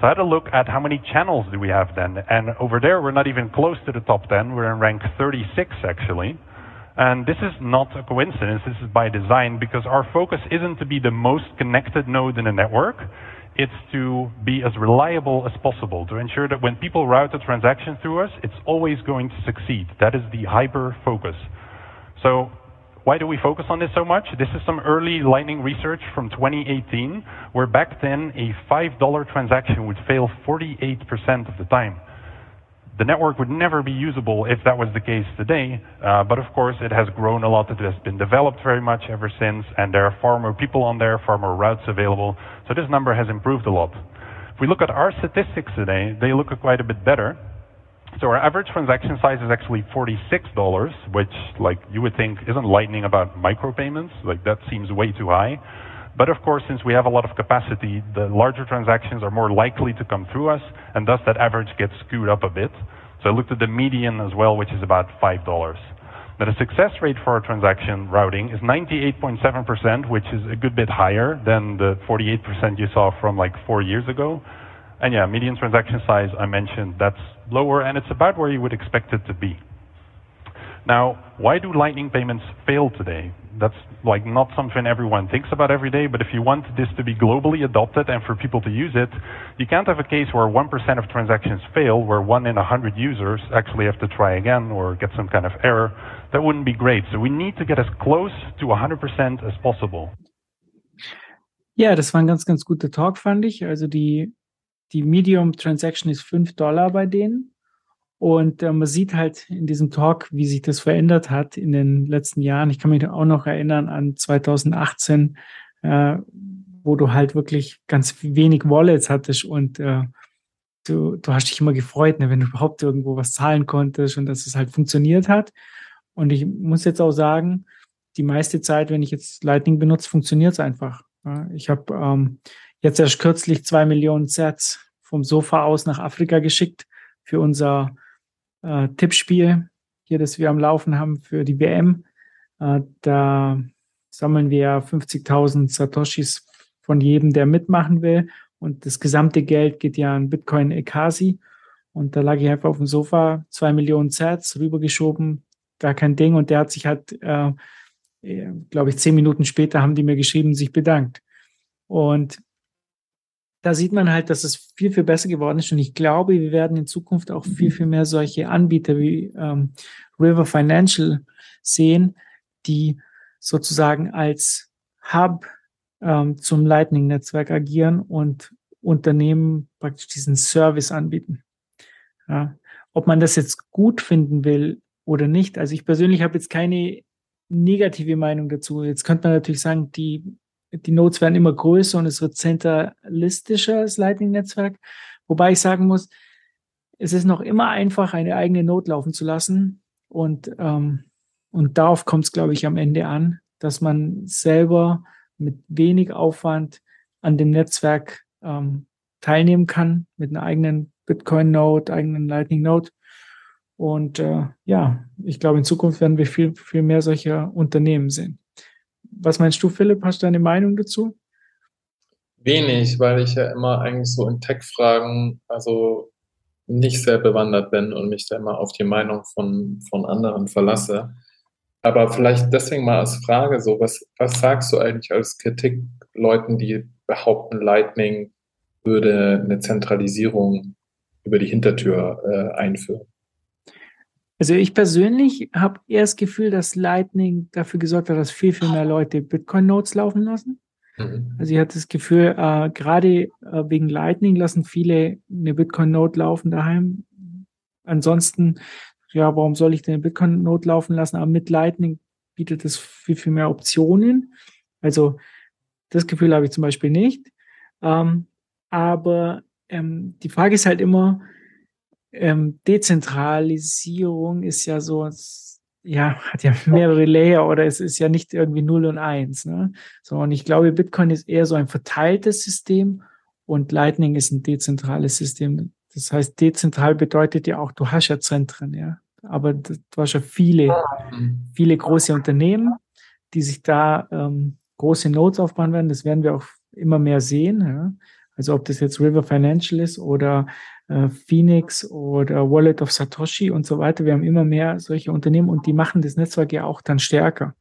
So I had a look at how many channels do we have then. And over there, we're not even close to the top 10. We're in rank 36, actually. And this is not a coincidence, this is by design because our focus isn't to be the most connected node in a network, it's to be as reliable as possible, to ensure that when people route a transaction through us, it's always going to succeed. That is the hyper focus. So why do we focus on this so much? This is some early Lightning research from 2018, where back then a $5 transaction would fail 48% of the time. The network would never be usable if that was the case today, uh, but of course it has grown a lot. It has been developed very much ever since, and there are far more people on there, far more routes available. So this number has improved a lot. If we look at our statistics today, they look quite a bit better. So our average transaction size is actually $46, which like you would think isn't lightning about micropayments. Like that seems way too high. But of course, since we have a lot of capacity, the larger transactions are more likely to come through us, and thus that average gets skewed up a bit. So I looked at the median as well, which is about $5. Now the success rate for our transaction routing is 98.7%, which is a good bit higher than the 48% you saw from like four years ago. And yeah, median transaction size, I mentioned, that's lower, and it's about where you would expect it to be. Now, why do Lightning payments fail today? That's like not something everyone thinks about every day, but if you want this to be globally adopted and for people to use it, you can't have a case where 1% of transactions fail, where one in 100 users actually have to try again or get some kind of error. That wouldn't be great. So we need to get as close to 100% as possible. Ja, das war ein ganz, ganz guter Talk, fand ich. Also die, die Medium Transaction ist 5 Dollar bei denen. Und äh, man sieht halt in diesem Talk, wie sich das verändert hat in den letzten Jahren. Ich kann mich auch noch erinnern an 2018, äh, wo du halt wirklich ganz wenig Wallets hattest und äh, du, du hast dich immer gefreut, ne, wenn du überhaupt irgendwo was zahlen konntest und dass es halt funktioniert hat. Und ich muss jetzt auch sagen, die meiste Zeit, wenn ich jetzt Lightning benutze, funktioniert es einfach. Ja, ich habe ähm, jetzt erst kürzlich zwei Millionen Sets vom Sofa aus nach Afrika geschickt für unser äh, Tippspiel hier, das wir am Laufen haben für die WM. Äh, da sammeln wir 50.000 Satoshis von jedem, der mitmachen will. Und das gesamte Geld geht ja an Bitcoin Ekasi. Und da lag ich einfach auf dem Sofa, zwei Millionen Sets rübergeschoben, gar kein Ding. Und der hat sich halt, äh, äh glaube ich, zehn Minuten später haben die mir geschrieben, sich bedankt. Und da sieht man halt, dass es viel, viel besser geworden ist. Und ich glaube, wir werden in Zukunft auch viel, viel mehr solche Anbieter wie ähm, River Financial sehen, die sozusagen als Hub ähm, zum Lightning-Netzwerk agieren und Unternehmen praktisch diesen Service anbieten. Ja. Ob man das jetzt gut finden will oder nicht. Also ich persönlich habe jetzt keine negative Meinung dazu. Jetzt könnte man natürlich sagen, die die Nodes werden immer größer und es wird zentralistischer, das Lightning-Netzwerk. Wobei ich sagen muss, es ist noch immer einfach, eine eigene Node laufen zu lassen. Und, ähm, und darauf kommt es, glaube ich, am Ende an, dass man selber mit wenig Aufwand an dem Netzwerk ähm, teilnehmen kann, mit einer eigenen Bitcoin-Node, eigenen Lightning-Node. Und äh, ja, ich glaube, in Zukunft werden wir viel, viel mehr solcher Unternehmen sehen. Was meinst du, Philipp? Hast du eine Meinung dazu? Wenig, weil ich ja immer eigentlich so in Tech-Fragen, also nicht sehr bewandert bin und mich da immer auf die Meinung von, von anderen verlasse. Aber vielleicht deswegen mal als Frage so, was, was sagst du eigentlich als Kritik Leuten, die behaupten, Lightning würde eine Zentralisierung über die Hintertür äh, einführen? Also ich persönlich habe eher das Gefühl, dass Lightning dafür gesorgt hat, dass viel, viel mehr Leute Bitcoin-Nodes laufen lassen. Mhm. Also ich hatte das Gefühl, äh, gerade äh, wegen Lightning lassen viele eine Bitcoin-Node laufen daheim. Ansonsten, ja, warum soll ich denn eine Bitcoin-Node laufen lassen? Aber mit Lightning bietet es viel, viel mehr Optionen. Also das Gefühl habe ich zum Beispiel nicht. Ähm, aber ähm, die Frage ist halt immer, ähm, Dezentralisierung ist ja so, ja, hat ja mehrere Layer oder es ist ja nicht irgendwie 0 und 1. Ne? So, und ich glaube, Bitcoin ist eher so ein verteiltes System und Lightning ist ein dezentrales System. Das heißt, dezentral bedeutet ja auch, du hast ja Zentren, ja. Aber du hast ja viele, viele große Unternehmen, die sich da ähm, große Nodes aufbauen werden. Das werden wir auch immer mehr sehen. Ja? Also ob das jetzt River Financial ist oder äh, Phoenix oder Wallet of Satoshi und so weiter. Wir haben immer mehr solche Unternehmen und die machen das Netzwerk ja auch dann stärker.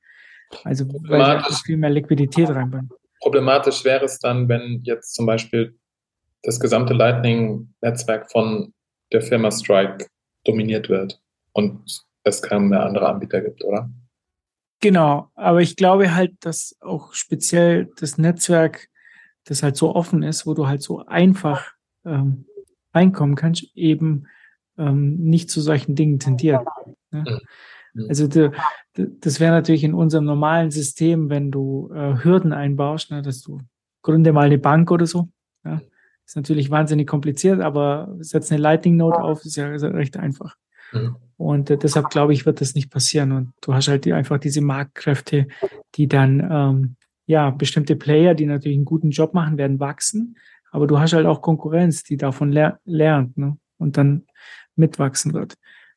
Also weil sie viel mehr Liquidität reinbringen. Problematisch wäre es dann, wenn jetzt zum Beispiel das gesamte Lightning-Netzwerk von der Firma Strike dominiert wird und es keinen mehr andere Anbieter gibt, oder? Genau, aber ich glaube halt, dass auch speziell das Netzwerk das halt so offen ist, wo du halt so einfach ähm, reinkommen kannst, eben ähm, nicht zu solchen Dingen tendiert. Ne? Also de, de, das wäre natürlich in unserem normalen System, wenn du äh, Hürden einbaust, ne, dass du gründe mal eine Bank oder so. Ja? Ist natürlich wahnsinnig kompliziert, aber setz eine Lightning Note auf, ist ja recht einfach. Mhm. Und äh, deshalb glaube ich, wird das nicht passieren. Und du hast halt die, einfach diese Marktkräfte, die dann ähm, ja, bestimmte Player, die natürlich einen guten Job machen, werden wachsen. Aber du hast halt auch Konkurrenz, die davon ler lernt ne? und dann mitwachsen wird.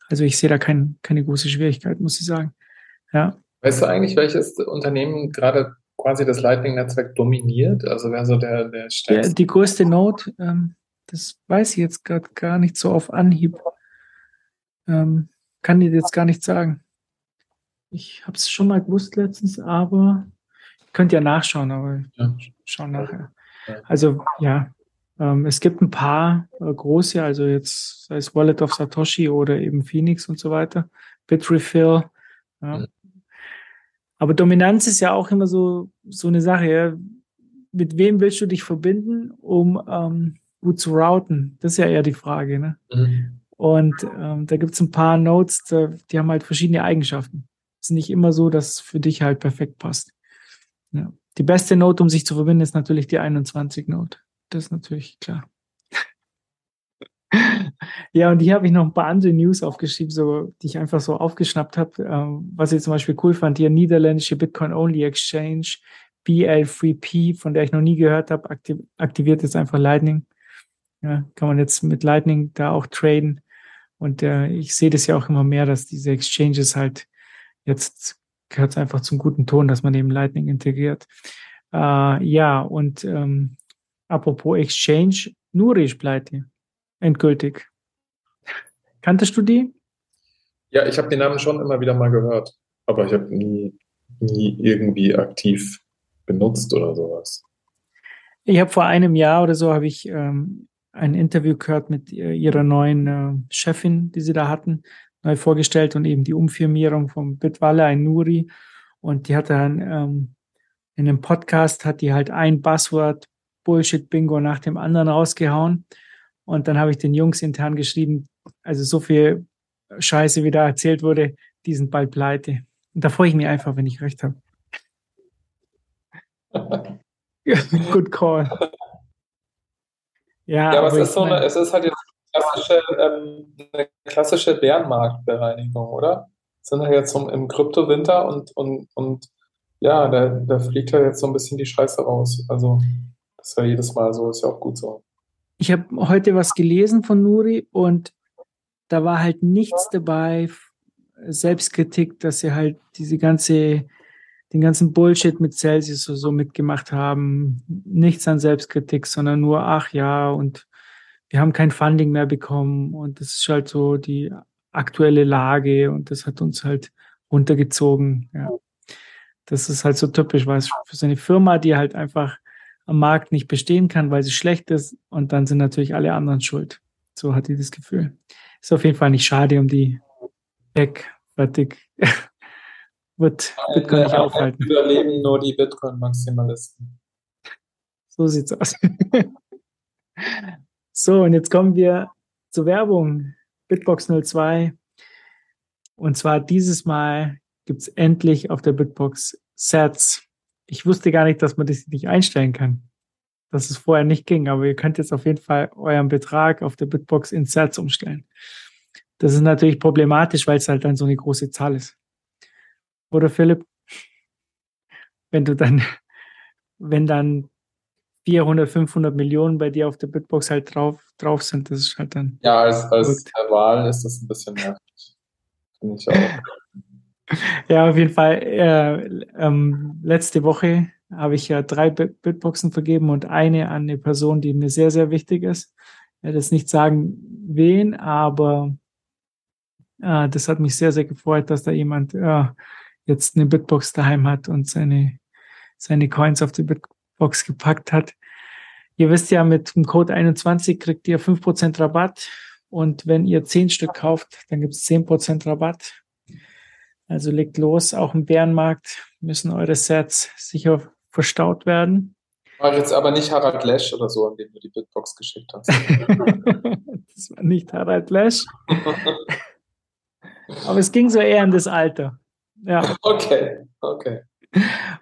Also ich sehe da kein, keine große Schwierigkeit, muss ich sagen. Ja. Weißt du eigentlich, welches Unternehmen gerade quasi das Lightning-Netzwerk dominiert? Also wer so der, der stärkste? Ja, die größte Node, ähm, das weiß ich jetzt gerade gar nicht so auf Anhieb. Ähm, kann dir jetzt gar nicht sagen. Ich habe es schon mal gewusst letztens, aber könnt ihr nachschauen, aber ja. schauen nachher. Also ja, ähm, es gibt ein paar äh, große, also jetzt sei es Wallet of Satoshi oder eben Phoenix und so weiter, Bitrefill. Ja. Mhm. Aber Dominanz ist ja auch immer so, so eine Sache. Ja. Mit wem willst du dich verbinden, um ähm, gut zu routen? Das ist ja eher die Frage. Ne? Mhm. Und ähm, da gibt es ein paar Nodes, die haben halt verschiedene Eigenschaften. Es ist nicht immer so, dass es für dich halt perfekt passt. Ja. Die beste Note, um sich zu verbinden, ist natürlich die 21 Note. Das ist natürlich klar. ja, und hier habe ich noch ein paar andere News aufgeschrieben, so, die ich einfach so aufgeschnappt habe. Ähm, was ich zum Beispiel cool fand, hier niederländische Bitcoin-Only Exchange, BL3P, von der ich noch nie gehört habe, aktiv aktiviert jetzt einfach Lightning. Ja, kann man jetzt mit Lightning da auch traden. Und äh, ich sehe das ja auch immer mehr, dass diese Exchanges halt jetzt gehört es einfach zum guten Ton, dass man eben Lightning integriert. Äh, ja, und ähm, apropos Exchange, Nuri ist pleite. Endgültig. Kanntest du die? Ja, ich habe den Namen schon immer wieder mal gehört, aber ich habe nie, nie irgendwie aktiv benutzt oder sowas. Ich habe vor einem Jahr oder so habe ich ähm, ein Interview gehört mit ihrer neuen äh, Chefin, die sie da hatten neu vorgestellt und eben die Umfirmierung vom Bitwalle, ein Nuri. Und die hat dann ähm, in einem Podcast hat die halt ein Buzzword Bullshit-Bingo nach dem anderen rausgehauen. Und dann habe ich den Jungs intern geschrieben, also so viel Scheiße, wie da erzählt wurde, die sind bald pleite. Und da freue ich mich einfach, wenn ich recht habe. Good call. Ja, ja aber, aber es ist so eine, es ist halt jetzt klassische, ähm, eine klassische Bärenmarktbereinigung, oder? Sind wir jetzt im Kryptowinter und, und, und ja, da, da fliegt ja jetzt so ein bisschen die Scheiße raus. Also, das ist ja jedes Mal so, ist ja auch gut so. Ich habe heute was gelesen von Nuri und da war halt nichts dabei, Selbstkritik, dass sie halt diese ganze, den ganzen Bullshit mit Celsius so, so mitgemacht haben. Nichts an Selbstkritik, sondern nur, ach ja, und wir haben kein Funding mehr bekommen und das ist halt so die aktuelle Lage und das hat uns halt runtergezogen. Ja. Das ist halt so typisch, weil es für so eine Firma, die halt einfach am Markt nicht bestehen kann, weil sie schlecht ist und dann sind natürlich alle anderen schuld. So hat die das Gefühl. Ist auf jeden Fall nicht schade um die weg, fertig. wird Bitcoin nicht aufhalten. Überleben nur die Bitcoin-Maximalisten. So sieht's aus. So, und jetzt kommen wir zur Werbung. Bitbox 02. Und zwar dieses Mal gibt es endlich auf der Bitbox Sets. Ich wusste gar nicht, dass man das nicht einstellen kann. Dass es vorher nicht ging, aber ihr könnt jetzt auf jeden Fall euren Betrag auf der Bitbox in Sets umstellen. Das ist natürlich problematisch, weil es halt dann so eine große Zahl ist. Oder Philipp? Wenn du dann, wenn dann 400, 500 Millionen bei dir auf der Bitbox halt drauf, drauf sind, das ist halt dann. Ja, als, als Wahl ist das ein bisschen nervig. Finde ich auch. ja, auf jeden Fall. Äh, ähm, letzte Woche habe ich ja drei Bitboxen vergeben und eine an eine Person, die mir sehr, sehr wichtig ist. Ich werde jetzt nicht sagen, wen, aber äh, das hat mich sehr, sehr gefreut, dass da jemand äh, jetzt eine Bitbox daheim hat und seine, seine Coins auf die Bitbox Box gepackt hat. Ihr wisst ja, mit dem Code 21 kriegt ihr 5% Rabatt und wenn ihr 10 Stück kauft, dann gibt es 10% Rabatt. Also legt los, auch im Bärenmarkt müssen eure Sets sicher verstaut werden. War jetzt aber nicht Harald Lesch oder so, an dem du die Bitbox geschickt hast. das war nicht Harald Lesch. aber es ging so eher in das Alter. Ja. Okay, okay.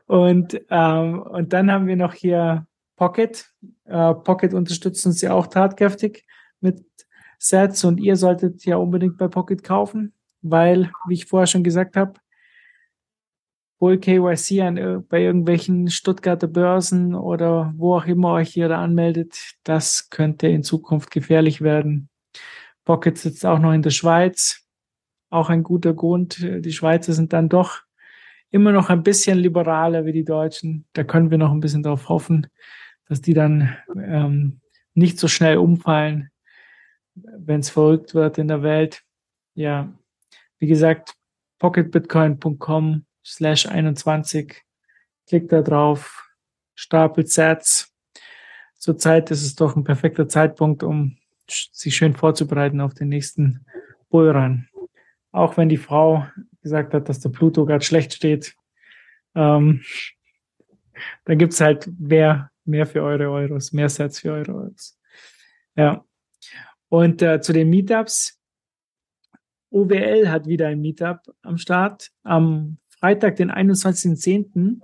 Und, ähm, und dann haben wir noch hier Pocket. Äh, Pocket unterstützen sie auch tatkräftig mit Sets und ihr solltet ja unbedingt bei Pocket kaufen, weil, wie ich vorher schon gesagt habe, Bull KYC an, bei irgendwelchen Stuttgarter Börsen oder wo auch immer euch ihr da anmeldet, das könnte in Zukunft gefährlich werden. Pocket sitzt auch noch in der Schweiz. Auch ein guter Grund. Die Schweizer sind dann doch immer noch ein bisschen liberaler wie die Deutschen. Da können wir noch ein bisschen darauf hoffen, dass die dann ähm, nicht so schnell umfallen, wenn es verrückt wird in der Welt. Ja, wie gesagt, pocketbitcoin.com slash 21. Klickt da drauf, stapelt Sets. Zurzeit ist es doch ein perfekter Zeitpunkt, um sich schön vorzubereiten auf den nächsten Bullrun. Auch wenn die Frau gesagt hat, dass der Pluto gerade schlecht steht, ähm, dann gibt's halt mehr, mehr für eure Euros, mehr Sets für eure Euros. Ja. Und äh, zu den Meetups. OWL hat wieder ein Meetup am Start. Am Freitag, den 21.10.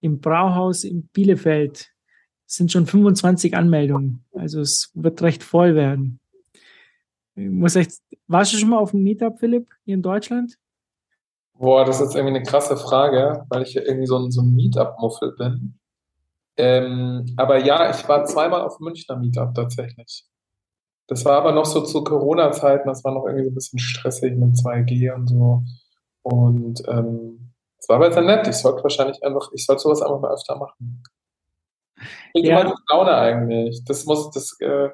im Brauhaus in Bielefeld sind schon 25 Anmeldungen. Also es wird recht voll werden. Ich muss echt, warst du schon mal auf dem Meetup, Philipp, hier in Deutschland? Boah, das ist jetzt irgendwie eine krasse Frage, weil ich ja irgendwie so ein, so ein Meetup-Muffel bin. Ähm, aber ja, ich war zweimal auf Münchner Meetup tatsächlich. Das war aber noch so zu Corona-Zeiten, das war noch irgendwie so ein bisschen stressig mit 2G und so. Und ähm, es war aber sehr nett. Ich sollte wahrscheinlich einfach, ich sollte sowas einfach mal öfter machen. Ich ja. immer Laune eigentlich. Das muss, das, äh,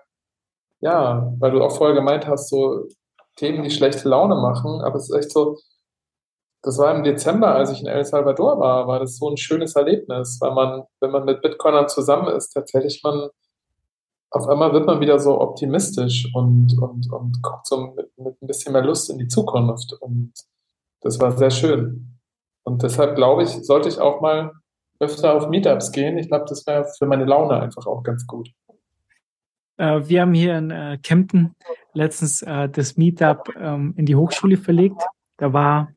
ja, weil du auch vorher gemeint hast, so Themen, die schlechte Laune machen, aber es ist echt so, das war im Dezember, als ich in El Salvador war, war das so ein schönes Erlebnis, weil man, wenn man mit Bitcoinern zusammen ist, tatsächlich man, auf einmal wird man wieder so optimistisch und, und, und kommt so mit, mit ein bisschen mehr Lust in die Zukunft. Und das war sehr schön. Und deshalb glaube ich, sollte ich auch mal öfter auf Meetups gehen. Ich glaube, das wäre für meine Laune einfach auch ganz gut. Äh, wir haben hier in äh, Kempten letztens äh, das Meetup ähm, in die Hochschule verlegt. Da war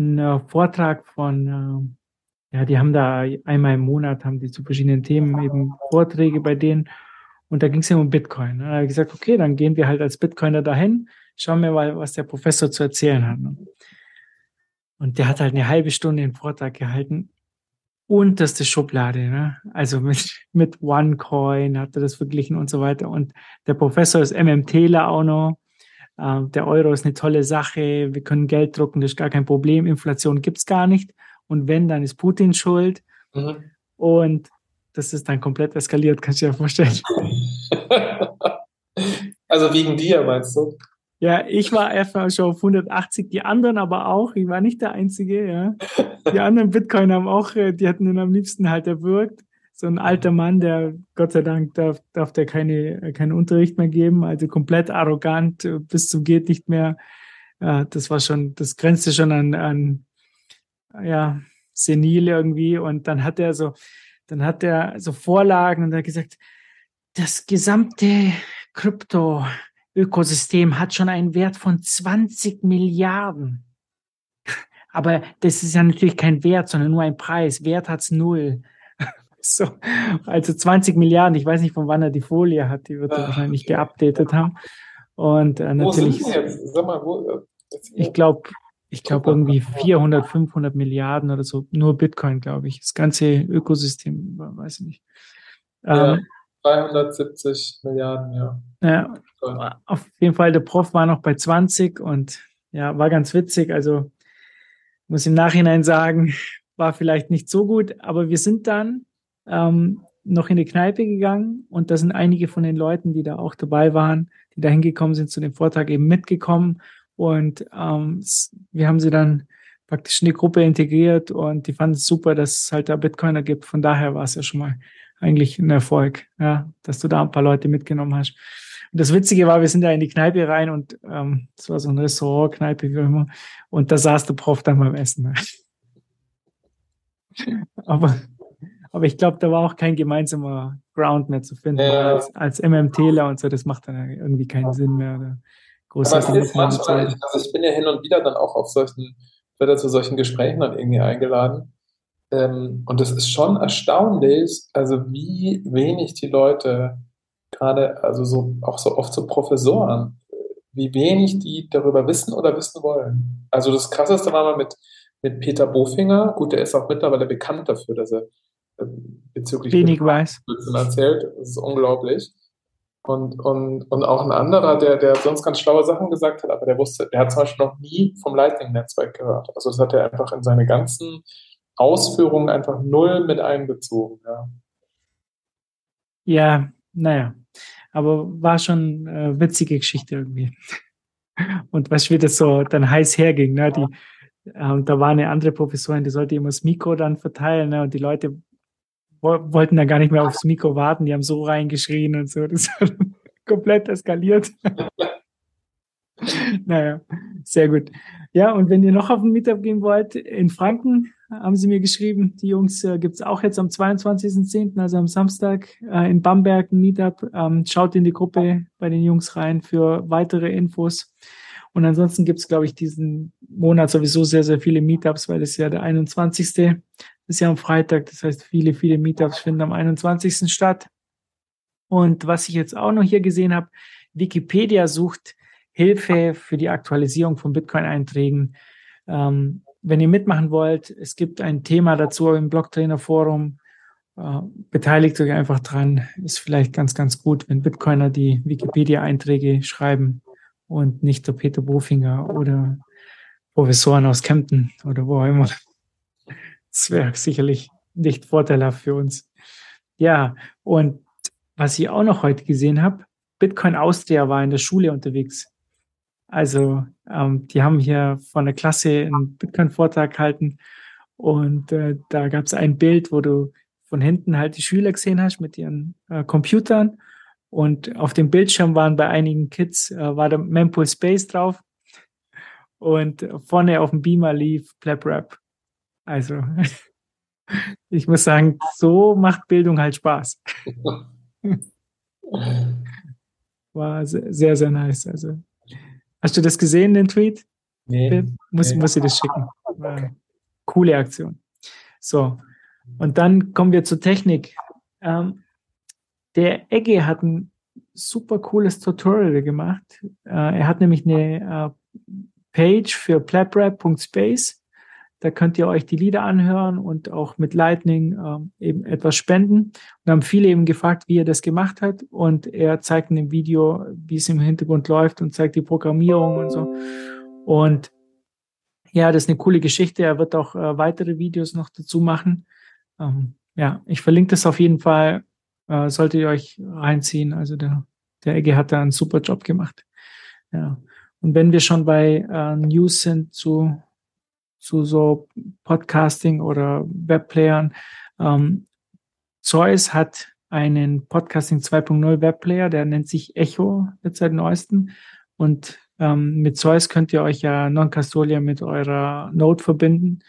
ein äh, Vortrag von, äh, ja, die haben da einmal im Monat, haben die zu verschiedenen Themen eben Vorträge bei denen. Und da ging es ja um Bitcoin. Ne? Da habe ich gesagt, okay, dann gehen wir halt als Bitcoiner dahin, schauen wir mal, was der Professor zu erzählen hat. Ne? Und der hat halt eine halbe Stunde den Vortrag gehalten. Unterste Schublade, ne? Also mit, mit OneCoin hat er das verglichen und so weiter. Und der Professor ist MMTler auch noch. Äh, der Euro ist eine tolle Sache, wir können Geld drucken, das ist gar kein Problem, Inflation gibt es gar nicht. Und wenn, dann ist Putin schuld. Mhm. Und das ist dann komplett eskaliert, kannst du dir vorstellen. also wegen dir, meinst du? Ja, ich war erstmal schon auf 180, die anderen aber auch. Ich war nicht der Einzige, ja. Die anderen Bitcoin haben auch, äh, die hatten ihn am liebsten halt erwürgt so ein alter Mann, der Gott sei Dank darf, darf der keine, keinen Unterricht mehr geben, also komplett arrogant äh, bis zum geht nicht mehr. Ja, das war schon, das grenzte schon an, an ja, senil irgendwie. Und dann hat er so, dann hat er so Vorlagen und er hat gesagt, das gesamte Krypto-Ökosystem hat schon einen Wert von 20 Milliarden. Aber das ist ja natürlich kein Wert, sondern nur ein Preis. Wert hat's null. So, also 20 Milliarden, ich weiß nicht, von wann er die Folie hat, die wird er wahrscheinlich geupdatet haben. Und äh, natürlich. Mal, wo, äh, ich glaube, ich glaube irgendwie 400, 500 Milliarden oder so, nur Bitcoin, glaube ich. Das ganze Ökosystem, weiß ich nicht. Ja, ähm, 370 Milliarden, ja. Ja, auf jeden Fall, der Prof war noch bei 20 und ja, war ganz witzig. Also muss im Nachhinein sagen, war vielleicht nicht so gut, aber wir sind dann ähm, noch in die Kneipe gegangen und da sind einige von den Leuten, die da auch dabei waren, die da hingekommen sind zu dem Vortrag eben mitgekommen und ähm, wir haben sie dann praktisch in die Gruppe integriert und die fanden es super, dass es halt da Bitcoiner gibt. Von daher war es ja schon mal eigentlich ein Erfolg, ja, dass du da ein paar Leute mitgenommen hast. Und das Witzige war, wir sind da in die Kneipe rein und ähm, es war so ein Restaurant, Kneipe, wie immer, und da saß der Prof dann beim Essen. Aber aber ich glaube, da war auch kein gemeinsamer Ground mehr zu finden. Ja. Als, als MMTler und so, das macht dann irgendwie keinen Sinn mehr. Oder Aber manchmal, ich, also ich bin ja hin und wieder dann auch auf solchen, werde zu solchen Gesprächen dann irgendwie eingeladen. Ähm, und es ist schon erstaunlich, also wie wenig die Leute gerade, also so auch so oft so Professoren, wie wenig die darüber wissen oder wissen wollen. Also das krasseste war mal mit, mit Peter Bofinger. Gut, der ist auch mittlerweile bekannt dafür, dass er bezüglich wenig weiß erzählt. Das ist unglaublich. Und, und, und auch ein anderer, der, der sonst ganz schlaue Sachen gesagt hat, aber der wusste, der hat zum Beispiel noch nie vom Lightning-Netzwerk gehört. Also das hat er einfach in seine ganzen Ausführungen einfach null mit einbezogen. Ja, ja naja. Aber war schon eine witzige Geschichte irgendwie. Und was wie das so dann heiß herging, ne? Die, ähm, da war eine andere Professorin, die sollte immer das Mikro dann verteilen ne, und die Leute wollten dann gar nicht mehr aufs Mikro warten, die haben so reingeschrien und so. Das hat komplett eskaliert. naja, sehr gut. Ja, und wenn ihr noch auf ein Meetup gehen wollt, in Franken haben sie mir geschrieben, die Jungs äh, gibt's auch jetzt am 22.10., also am Samstag äh, in Bamberg ein Meetup. Ähm, schaut in die Gruppe bei den Jungs rein für weitere Infos. Und ansonsten gibt's glaube ich, diesen Monat sowieso sehr, sehr viele Meetups, weil es ja der 21. ist ja am Freitag. Das heißt, viele, viele Meetups finden am 21. statt. Und was ich jetzt auch noch hier gesehen habe, Wikipedia sucht Hilfe für die Aktualisierung von Bitcoin-Einträgen. Ähm, wenn ihr mitmachen wollt, es gibt ein Thema dazu im Blocktrainer-Forum. Äh, beteiligt euch einfach dran. Ist vielleicht ganz, ganz gut, wenn Bitcoiner die Wikipedia-Einträge schreiben und nicht der Peter Bofinger oder Professoren aus Kempten oder wo auch immer. Das wäre sicherlich nicht vorteilhaft für uns. Ja, und was ich auch noch heute gesehen habe, Bitcoin Austria war in der Schule unterwegs. Also ähm, die haben hier von der Klasse einen Bitcoin-Vortrag gehalten und äh, da gab es ein Bild, wo du von hinten halt die Schüler gesehen hast mit ihren äh, Computern und auf dem Bildschirm waren bei einigen Kids, äh, war der Mempool Space drauf und vorne auf dem Beamer lief Pleb Rap. Also ich muss sagen, so macht Bildung halt Spaß. War sehr, sehr nice. Also Hast du das gesehen, den Tweet? Nee. Muss, nee. muss ich das schicken. War coole Aktion. So. Und dann kommen wir zur Technik. Ähm, der Egge hat ein super cooles Tutorial gemacht. Äh, er hat nämlich eine äh, Page für plabrap.space da könnt ihr euch die Lieder anhören und auch mit Lightning äh, eben etwas spenden. Und haben viele eben gefragt, wie er das gemacht hat. Und er zeigt in dem Video, wie es im Hintergrund läuft und zeigt die Programmierung und so. Und ja, das ist eine coole Geschichte. Er wird auch äh, weitere Videos noch dazu machen. Ähm, ja, ich verlinke das auf jeden Fall. Äh, solltet ihr euch reinziehen. Also der, der Egge hat da einen super Job gemacht. Ja. Und wenn wir schon bei äh, News sind zu zu so Podcasting oder Webplayern. Ähm, Zeus hat einen Podcasting 2.0 Webplayer, der nennt sich Echo jetzt seit neuestem. Und ähm, mit Zeus könnt ihr euch ja Non-Custodial mit eurer Node verbinden,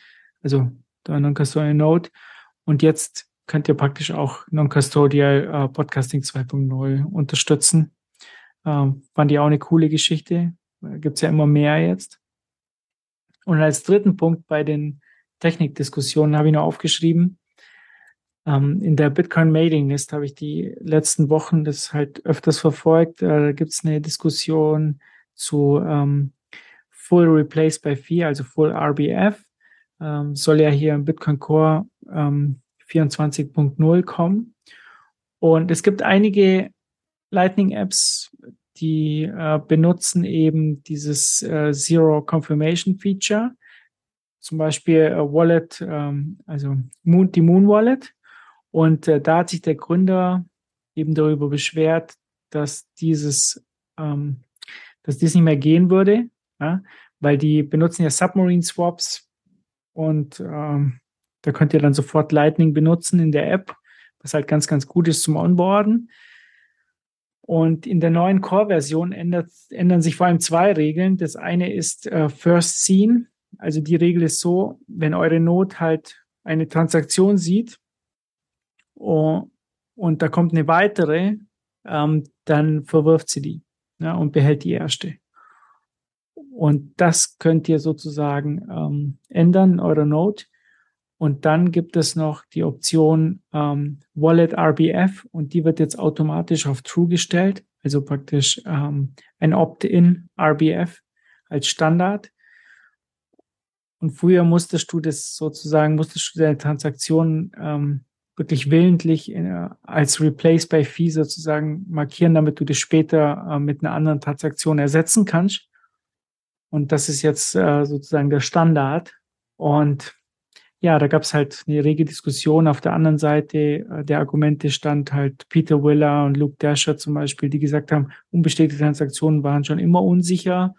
also der Non-Custodial Node. Und jetzt könnt ihr praktisch auch Non-Custodial äh, Podcasting 2.0 unterstützen. Ähm, fand ich auch eine coole Geschichte. Gibt's ja immer mehr jetzt. Und als dritten Punkt bei den Technikdiskussionen habe ich noch aufgeschrieben, ähm, in der Bitcoin Mailing List habe ich die letzten Wochen das halt öfters verfolgt. Äh, da gibt es eine Diskussion zu ähm, Full Replace by Fee, also Full RBF. Ähm, soll ja hier im Bitcoin Core ähm, 24.0 kommen. Und es gibt einige Lightning Apps, die äh, benutzen eben dieses äh, Zero Confirmation Feature, zum Beispiel äh, Wallet, ähm, also Moon, die Moon Wallet. Und äh, da hat sich der Gründer eben darüber beschwert, dass dieses, ähm, dass dies nicht mehr gehen würde, ja? weil die benutzen ja Submarine Swaps und ähm, da könnt ihr dann sofort Lightning benutzen in der App, was halt ganz, ganz gut ist zum Onboarden. Und in der neuen Core-Version ändern sich vor allem zwei Regeln. Das eine ist äh, First Seen. Also die Regel ist so, wenn eure Node halt eine Transaktion sieht oh, und da kommt eine weitere, ähm, dann verwirft sie die ja, und behält die erste. Und das könnt ihr sozusagen ähm, ändern in eurer Node. Und dann gibt es noch die Option ähm, Wallet RBF und die wird jetzt automatisch auf True gestellt, also praktisch ähm, ein Opt-in RBF als Standard. Und früher musstest du das sozusagen, musstest du deine Transaktion ähm, wirklich willentlich in, äh, als Replace by Fee sozusagen markieren, damit du das später äh, mit einer anderen Transaktion ersetzen kannst. Und das ist jetzt äh, sozusagen der Standard. Und ja, da gab es halt eine rege Diskussion. Auf der anderen Seite äh, der Argumente stand halt Peter Willer und Luke Dasher zum Beispiel, die gesagt haben, unbestätigte Transaktionen waren schon immer unsicher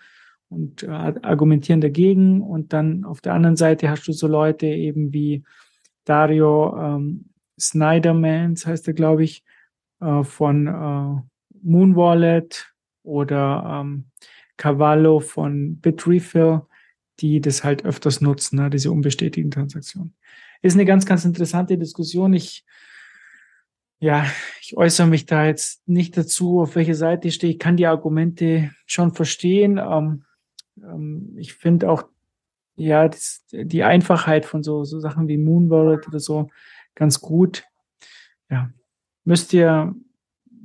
und äh, argumentieren dagegen. Und dann auf der anderen Seite hast du so Leute eben wie Dario ähm, Snydermans, heißt er, glaube ich, äh, von äh, Moon Wallet oder ähm, Cavallo von Bitrefill, die das halt öfters nutzen, ne, diese unbestätigten Transaktionen. Ist eine ganz, ganz interessante Diskussion. Ich, ja, ich äußere mich da jetzt nicht dazu, auf welche Seite ich stehe. Ich kann die Argumente schon verstehen. Ähm, ähm, ich finde auch, ja, das, die Einfachheit von so, so Sachen wie Moon Wallet oder so ganz gut. Ja, müsst ihr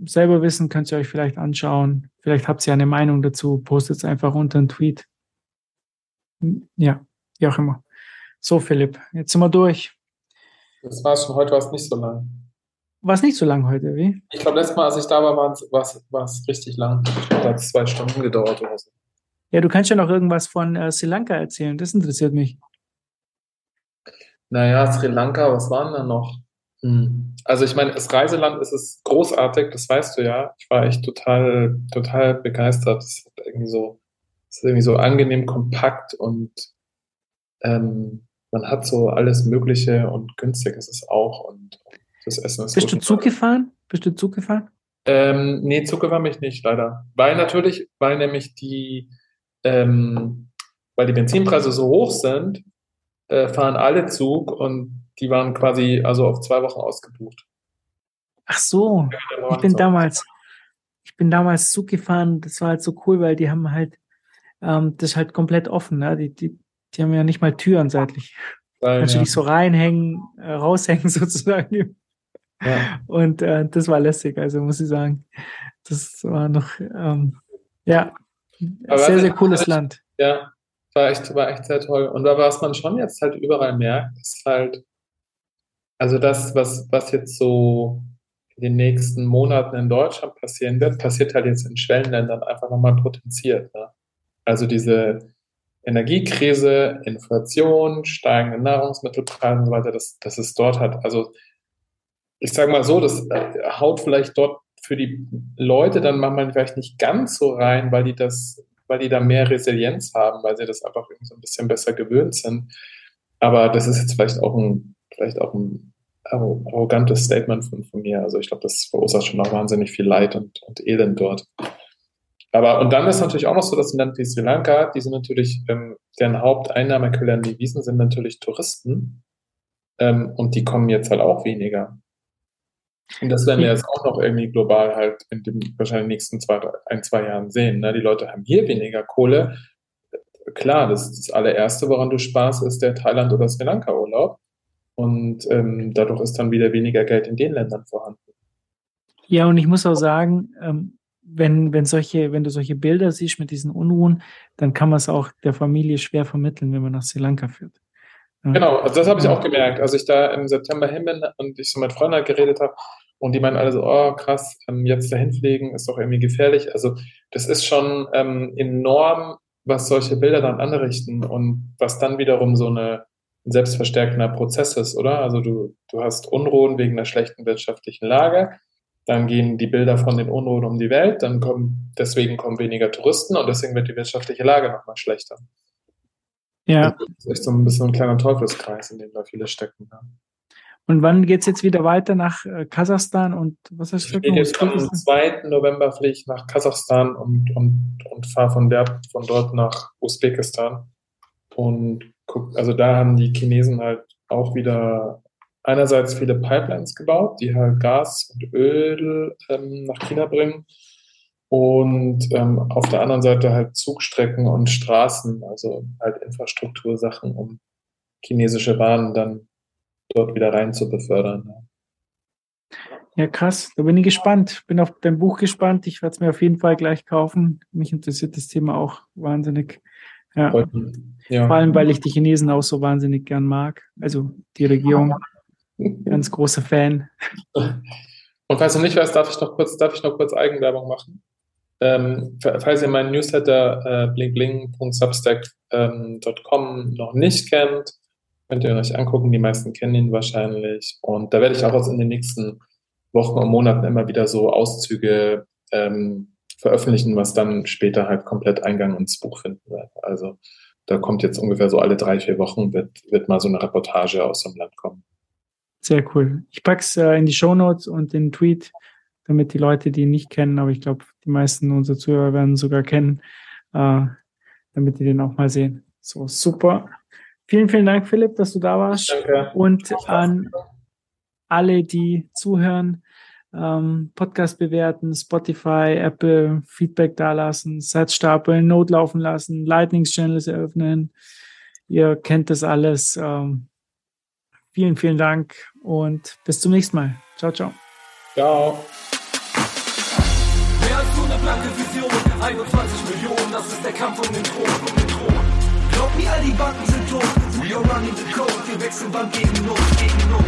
selber wissen, könnt ihr euch vielleicht anschauen. Vielleicht habt ihr eine Meinung dazu, postet es einfach unter einen Tweet. Ja, wie auch immer. So, Philipp, jetzt sind wir durch. Das war schon, heute war es nicht so lang. War es nicht so lang heute, wie? Ich glaube, letztes Mal, als ich da war, war es richtig lang. Da hat es zwei Stunden gedauert oder so. Ja, du kannst ja noch irgendwas von äh, Sri Lanka erzählen. Das interessiert mich. Naja, Sri Lanka, was waren da noch? Hm. Also ich meine, das Reiseland ist es großartig, das weißt du ja. Ich war echt total, total begeistert. Es ist irgendwie so, ist irgendwie so angenehm kompakt und ähm, man hat so alles Mögliche und günstig ist es auch und das Essen ist Bist du Zug gefahren? Bist du Zug gefahren? Ähm, nee, Zug gefahren mich nicht, leider. Weil natürlich, weil nämlich die, ähm, weil die Benzinpreise so hoch sind, äh, fahren alle Zug und die waren quasi also auf zwei Wochen ausgebucht. Ach so, ich bin damals, ich bin damals Zug gefahren, das war halt so cool, weil die haben halt, ähm, das ist halt komplett offen, ne? die, die, die haben ja nicht mal Türen seitlich. Geil, Kannst ja. du dich so reinhängen, äh, raushängen sozusagen. Ja. Und äh, das war lässig, also muss ich sagen. Das war noch, ähm, ja, Aber sehr, sehr cooles Land. Ja, war echt, war echt sehr toll. Und da was man schon jetzt halt überall merkt, ist halt, also das, was, was jetzt so in den nächsten Monaten in Deutschland passieren wird, passiert halt jetzt in Schwellenländern einfach nochmal potenziert. Ne? Also diese Energiekrise, Inflation, steigende Nahrungsmittelpreise und so weiter, das, das ist dort halt, also ich sage mal so, das äh, haut vielleicht dort für die Leute dann manchmal vielleicht nicht ganz so rein, weil die das, weil die da mehr Resilienz haben, weil sie das einfach so ein bisschen besser gewöhnt sind. Aber das ist jetzt vielleicht auch ein, vielleicht auch ein arrogantes Statement von, von mir. Also ich glaube, das verursacht schon auch wahnsinnig viel Leid und, und Elend dort. Aber und dann ist natürlich auch noch so, dass in Land wie Sri Lanka, die sind natürlich, ähm, deren Haupteinnahmequelle an die Wiesen sind natürlich Touristen. Ähm, und die kommen jetzt halt auch weniger. Und das werden wir jetzt auch noch irgendwie global halt in den wahrscheinlich nächsten zwei, ein, zwei Jahren sehen. Ne? Die Leute haben hier weniger Kohle. Klar, das, das allererste, woran du sparst, ist der Thailand- oder Sri Lanka-Urlaub. Und ähm, dadurch ist dann wieder weniger Geld in den Ländern vorhanden. Ja, und ich muss auch sagen, ähm, wenn, wenn solche, wenn du solche Bilder siehst mit diesen Unruhen, dann kann man es auch der Familie schwer vermitteln, wenn man nach Sri Lanka führt. Genau, also das habe ich auch gemerkt, als ich da im September hin bin und ich so mit Freunden geredet habe und die meinen alle so, oh krass, ähm, jetzt dahin fliegen ist doch irgendwie gefährlich. Also das ist schon ähm, enorm, was solche Bilder dann anrichten und was dann wiederum so eine ein selbstverstärkender Prozess ist, oder? Also du, du hast Unruhen wegen der schlechten wirtschaftlichen Lage, dann gehen die Bilder von den Unruhen um die Welt, dann kommen, deswegen kommen weniger Touristen und deswegen wird die wirtschaftliche Lage nochmal schlechter. Ja. Das ist echt so ein bisschen ein kleiner Teufelskreis, in dem da viele stecken. Ja. Und wann geht es jetzt wieder weiter nach äh, Kasachstan und was hast du gesagt? Jetzt am 2. November fliege ich nach Kasachstan und, und, und fahre von, von dort nach Usbekistan. Und guck, also da haben die Chinesen halt auch wieder einerseits viele Pipelines gebaut, die halt Gas und Öl ähm, nach China bringen und ähm, auf der anderen Seite halt Zugstrecken und Straßen, also halt Infrastruktursachen, um chinesische Waren dann dort wieder rein zu befördern. Ja, krass. Da bin ich gespannt. Bin auf dein Buch gespannt. Ich werde es mir auf jeden Fall gleich kaufen. Mich interessiert das Thema auch wahnsinnig. Ja. ja. Vor allem, weil ich die Chinesen auch so wahnsinnig gern mag. Also die Regierung. Ganz großer Fan. Und falls du nicht weißt, darf ich noch kurz, darf ich noch kurz Eigenwerbung machen? Ähm, falls ihr meinen Newsletter äh, blingbling.substack.com ähm, noch nicht kennt, könnt ihr euch angucken. Die meisten kennen ihn wahrscheinlich. Und da werde ich auch in den nächsten Wochen und Monaten immer wieder so Auszüge ähm, veröffentlichen, was dann später halt komplett Eingang ins Buch finden wird. Also da kommt jetzt ungefähr so alle drei, vier Wochen wird, wird mal so eine Reportage aus dem Land kommen. Sehr cool. Ich pack's äh, in die Show Notes und den Tweet, damit die Leute, die ihn nicht kennen, aber ich glaube, die meisten unserer Zuhörer werden sogar kennen, äh, damit die den auch mal sehen. So, super. Vielen, vielen Dank, Philipp, dass du da warst. Danke. Und an alle, die zuhören, ähm, Podcast bewerten, Spotify, Apple, Feedback dalassen, Sets stapeln, Note laufen lassen, Lightning-Channels eröffnen. Ihr kennt das alles. Ähm, vielen, vielen Dank und bis zum nächsten Mal. Ciao, ciao. Ciao. Mehr als nur eine blanke Vision, 21 Millionen, das ist der Kampf um den Thron, um den Thron. Glaub mir, all die Banken sind tot, we are running the code, wir wechseln Bank gegen Not, gegen Not.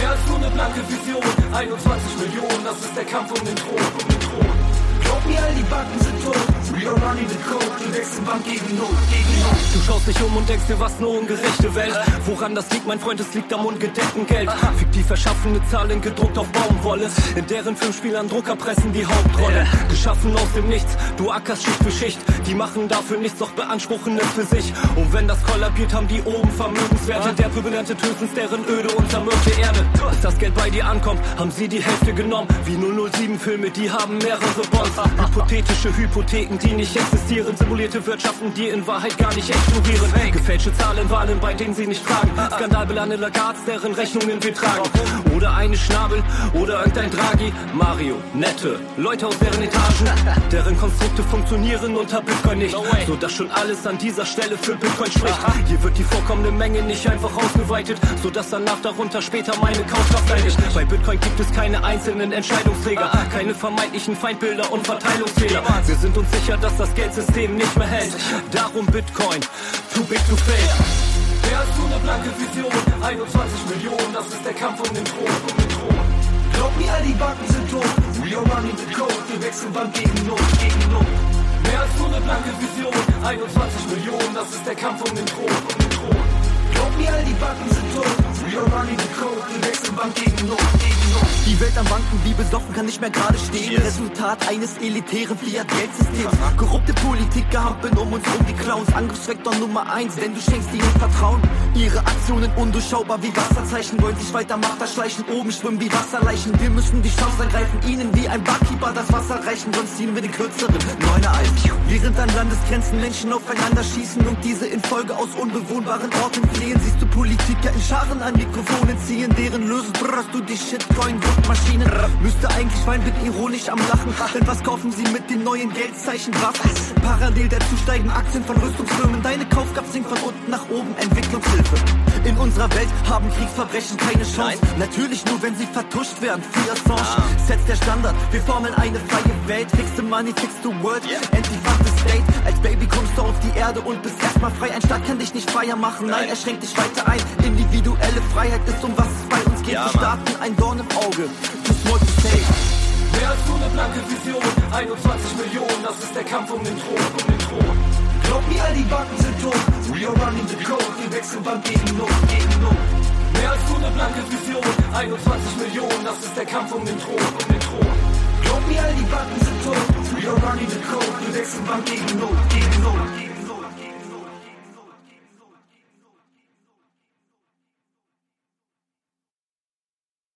Mehr als nur eine blanke Vision, 21 Millionen, das ist der Kampf um den Thron, um den Thron. Glaub mir, all die Banken sind tot, are running the code, wir wechseln Bank gegen Not, gegen Not. Du schaust dich um und denkst dir, was eine ungerechte Welt. Woran das liegt, mein Freund, es liegt am ungedeckten Geld. Fiktiv erschaffene Zahlen gedruckt auf Baumwolle, in deren Filmspielern Drucker pressen die Hauptrolle. Geschaffen aus dem Nichts, du ackerst Schicht für Schicht. Die machen dafür nichts, doch beanspruchen es für sich. Und wenn das kollabiert, haben die oben Vermögenswerte. Der Pöbel erntet höchstens deren öde und zermürbte Erde. Bis das Geld bei dir ankommt, haben sie die Hälfte genommen. Wie 007-Filme, die haben mehrere Bonds. Hypothetische Hypotheken, die nicht existieren. Simulierte Wirtschaften, die in Wahrheit gar nicht explodieren. Gefälschte Zahlen, Wahlen, bei denen sie nicht fragen. Skandalbelange Lagards, deren Rechnungen wir tragen. Oder eine Schnabel, oder irgendein Draghi. Mario, nette Leute aus deren Etagen, deren Konstrukte funktionieren unter Bitcoin nicht. So dass schon alles an dieser Stelle für Bitcoin spricht. Hier wird die vorkommende Menge nicht einfach ausgeweitet, so dass danach darunter später meine Kaufkraft leidet. Bei Bitcoin gibt es keine einzelnen Entscheidungsträger, keine vermeintlichen Feindbilder und Verteilungsfehler. Wir sind uns sicher, dass das Geldsystem nicht mehr hält. Darum Bitcoin, too big to fail. Mehr als nur eine blanke Vision, 21 Millionen, das ist der Kampf um den Thron, um den Thron. Glaub mir, all die Banken sind tot, we are running the code, wir wechseln Bank gegen Not, gegen Not. Mehr als nur eine blanke Vision, 21 Millionen, das ist der Kampf um den Thron, um den Thron. Glaub mir, all die Banken sind tot, Die Welt am Banken wie besoffen kann nicht mehr gerade stehen. Resultat eines elitären Fiat-Geldsystems. Korrupte Politiker hampeln um uns rum, die Clowns. Angriffsvektor Nummer eins, denn du schenkst ihnen Vertrauen. Ihre Aktionen undurchschaubar wie Wasserzeichen, wollen sich weiter Macht erschleichen, oben schwimmen wie Wasserleichen. Wir müssen die Chance ergreifen, ihnen wie ein Barkeeper das Wasser reichen, sonst ziehen wir den kürzeren. Neuner Eis. Während an Landesgrenzen Menschen aufeinander schießen und diese in Folge aus unbewohnbaren Orten fliehen, siehst du Politiker in Scharen an Mikrofonen ziehen, deren Lösen brrrst du die Shitcoin-Druckmaschinen. Müsste eigentlich weinen, bin ironisch am Lachen, denn was kaufen sie mit den neuen Geldzeichen Waffen? Parallel dazu steigen Aktien von Rüstungsfirmen, deine Kaufkraft sinkt von unten nach oben, Entwicklungshilfe. In unserer Welt haben Kriegsverbrechen keine Chance. Natürlich nur, wenn sie vertuscht werden. Free Assange setzt der Standard. Wir formen eine freie Welt. Fix the money, fix the world. Anti-Fuck the state. Als Baby kommst du auf die Erde und bist erstmal frei. Ein Staat kann dich nicht freier machen. Nein, er schränkt dich weiter ein. Individuelle Freiheit ist um was es bei uns geht. Wir starten ein Dorn im Auge. Too small to say. Mehr als nur eine blanke Vision, 21 Millionen, das ist der Kampf um den Thron, um den Thron. Glaub mir, all die Banken sind tot, we are running the code, wir wechseln Bank gegen Not, gegen Not. Mehr als nur eine blanke Vision, 21 Millionen, das ist der Kampf um den Thron, um den Thron. Glaub mir, all die Banken sind tot, we are running the code, wir wechseln Bank gegen Not, gegen Not.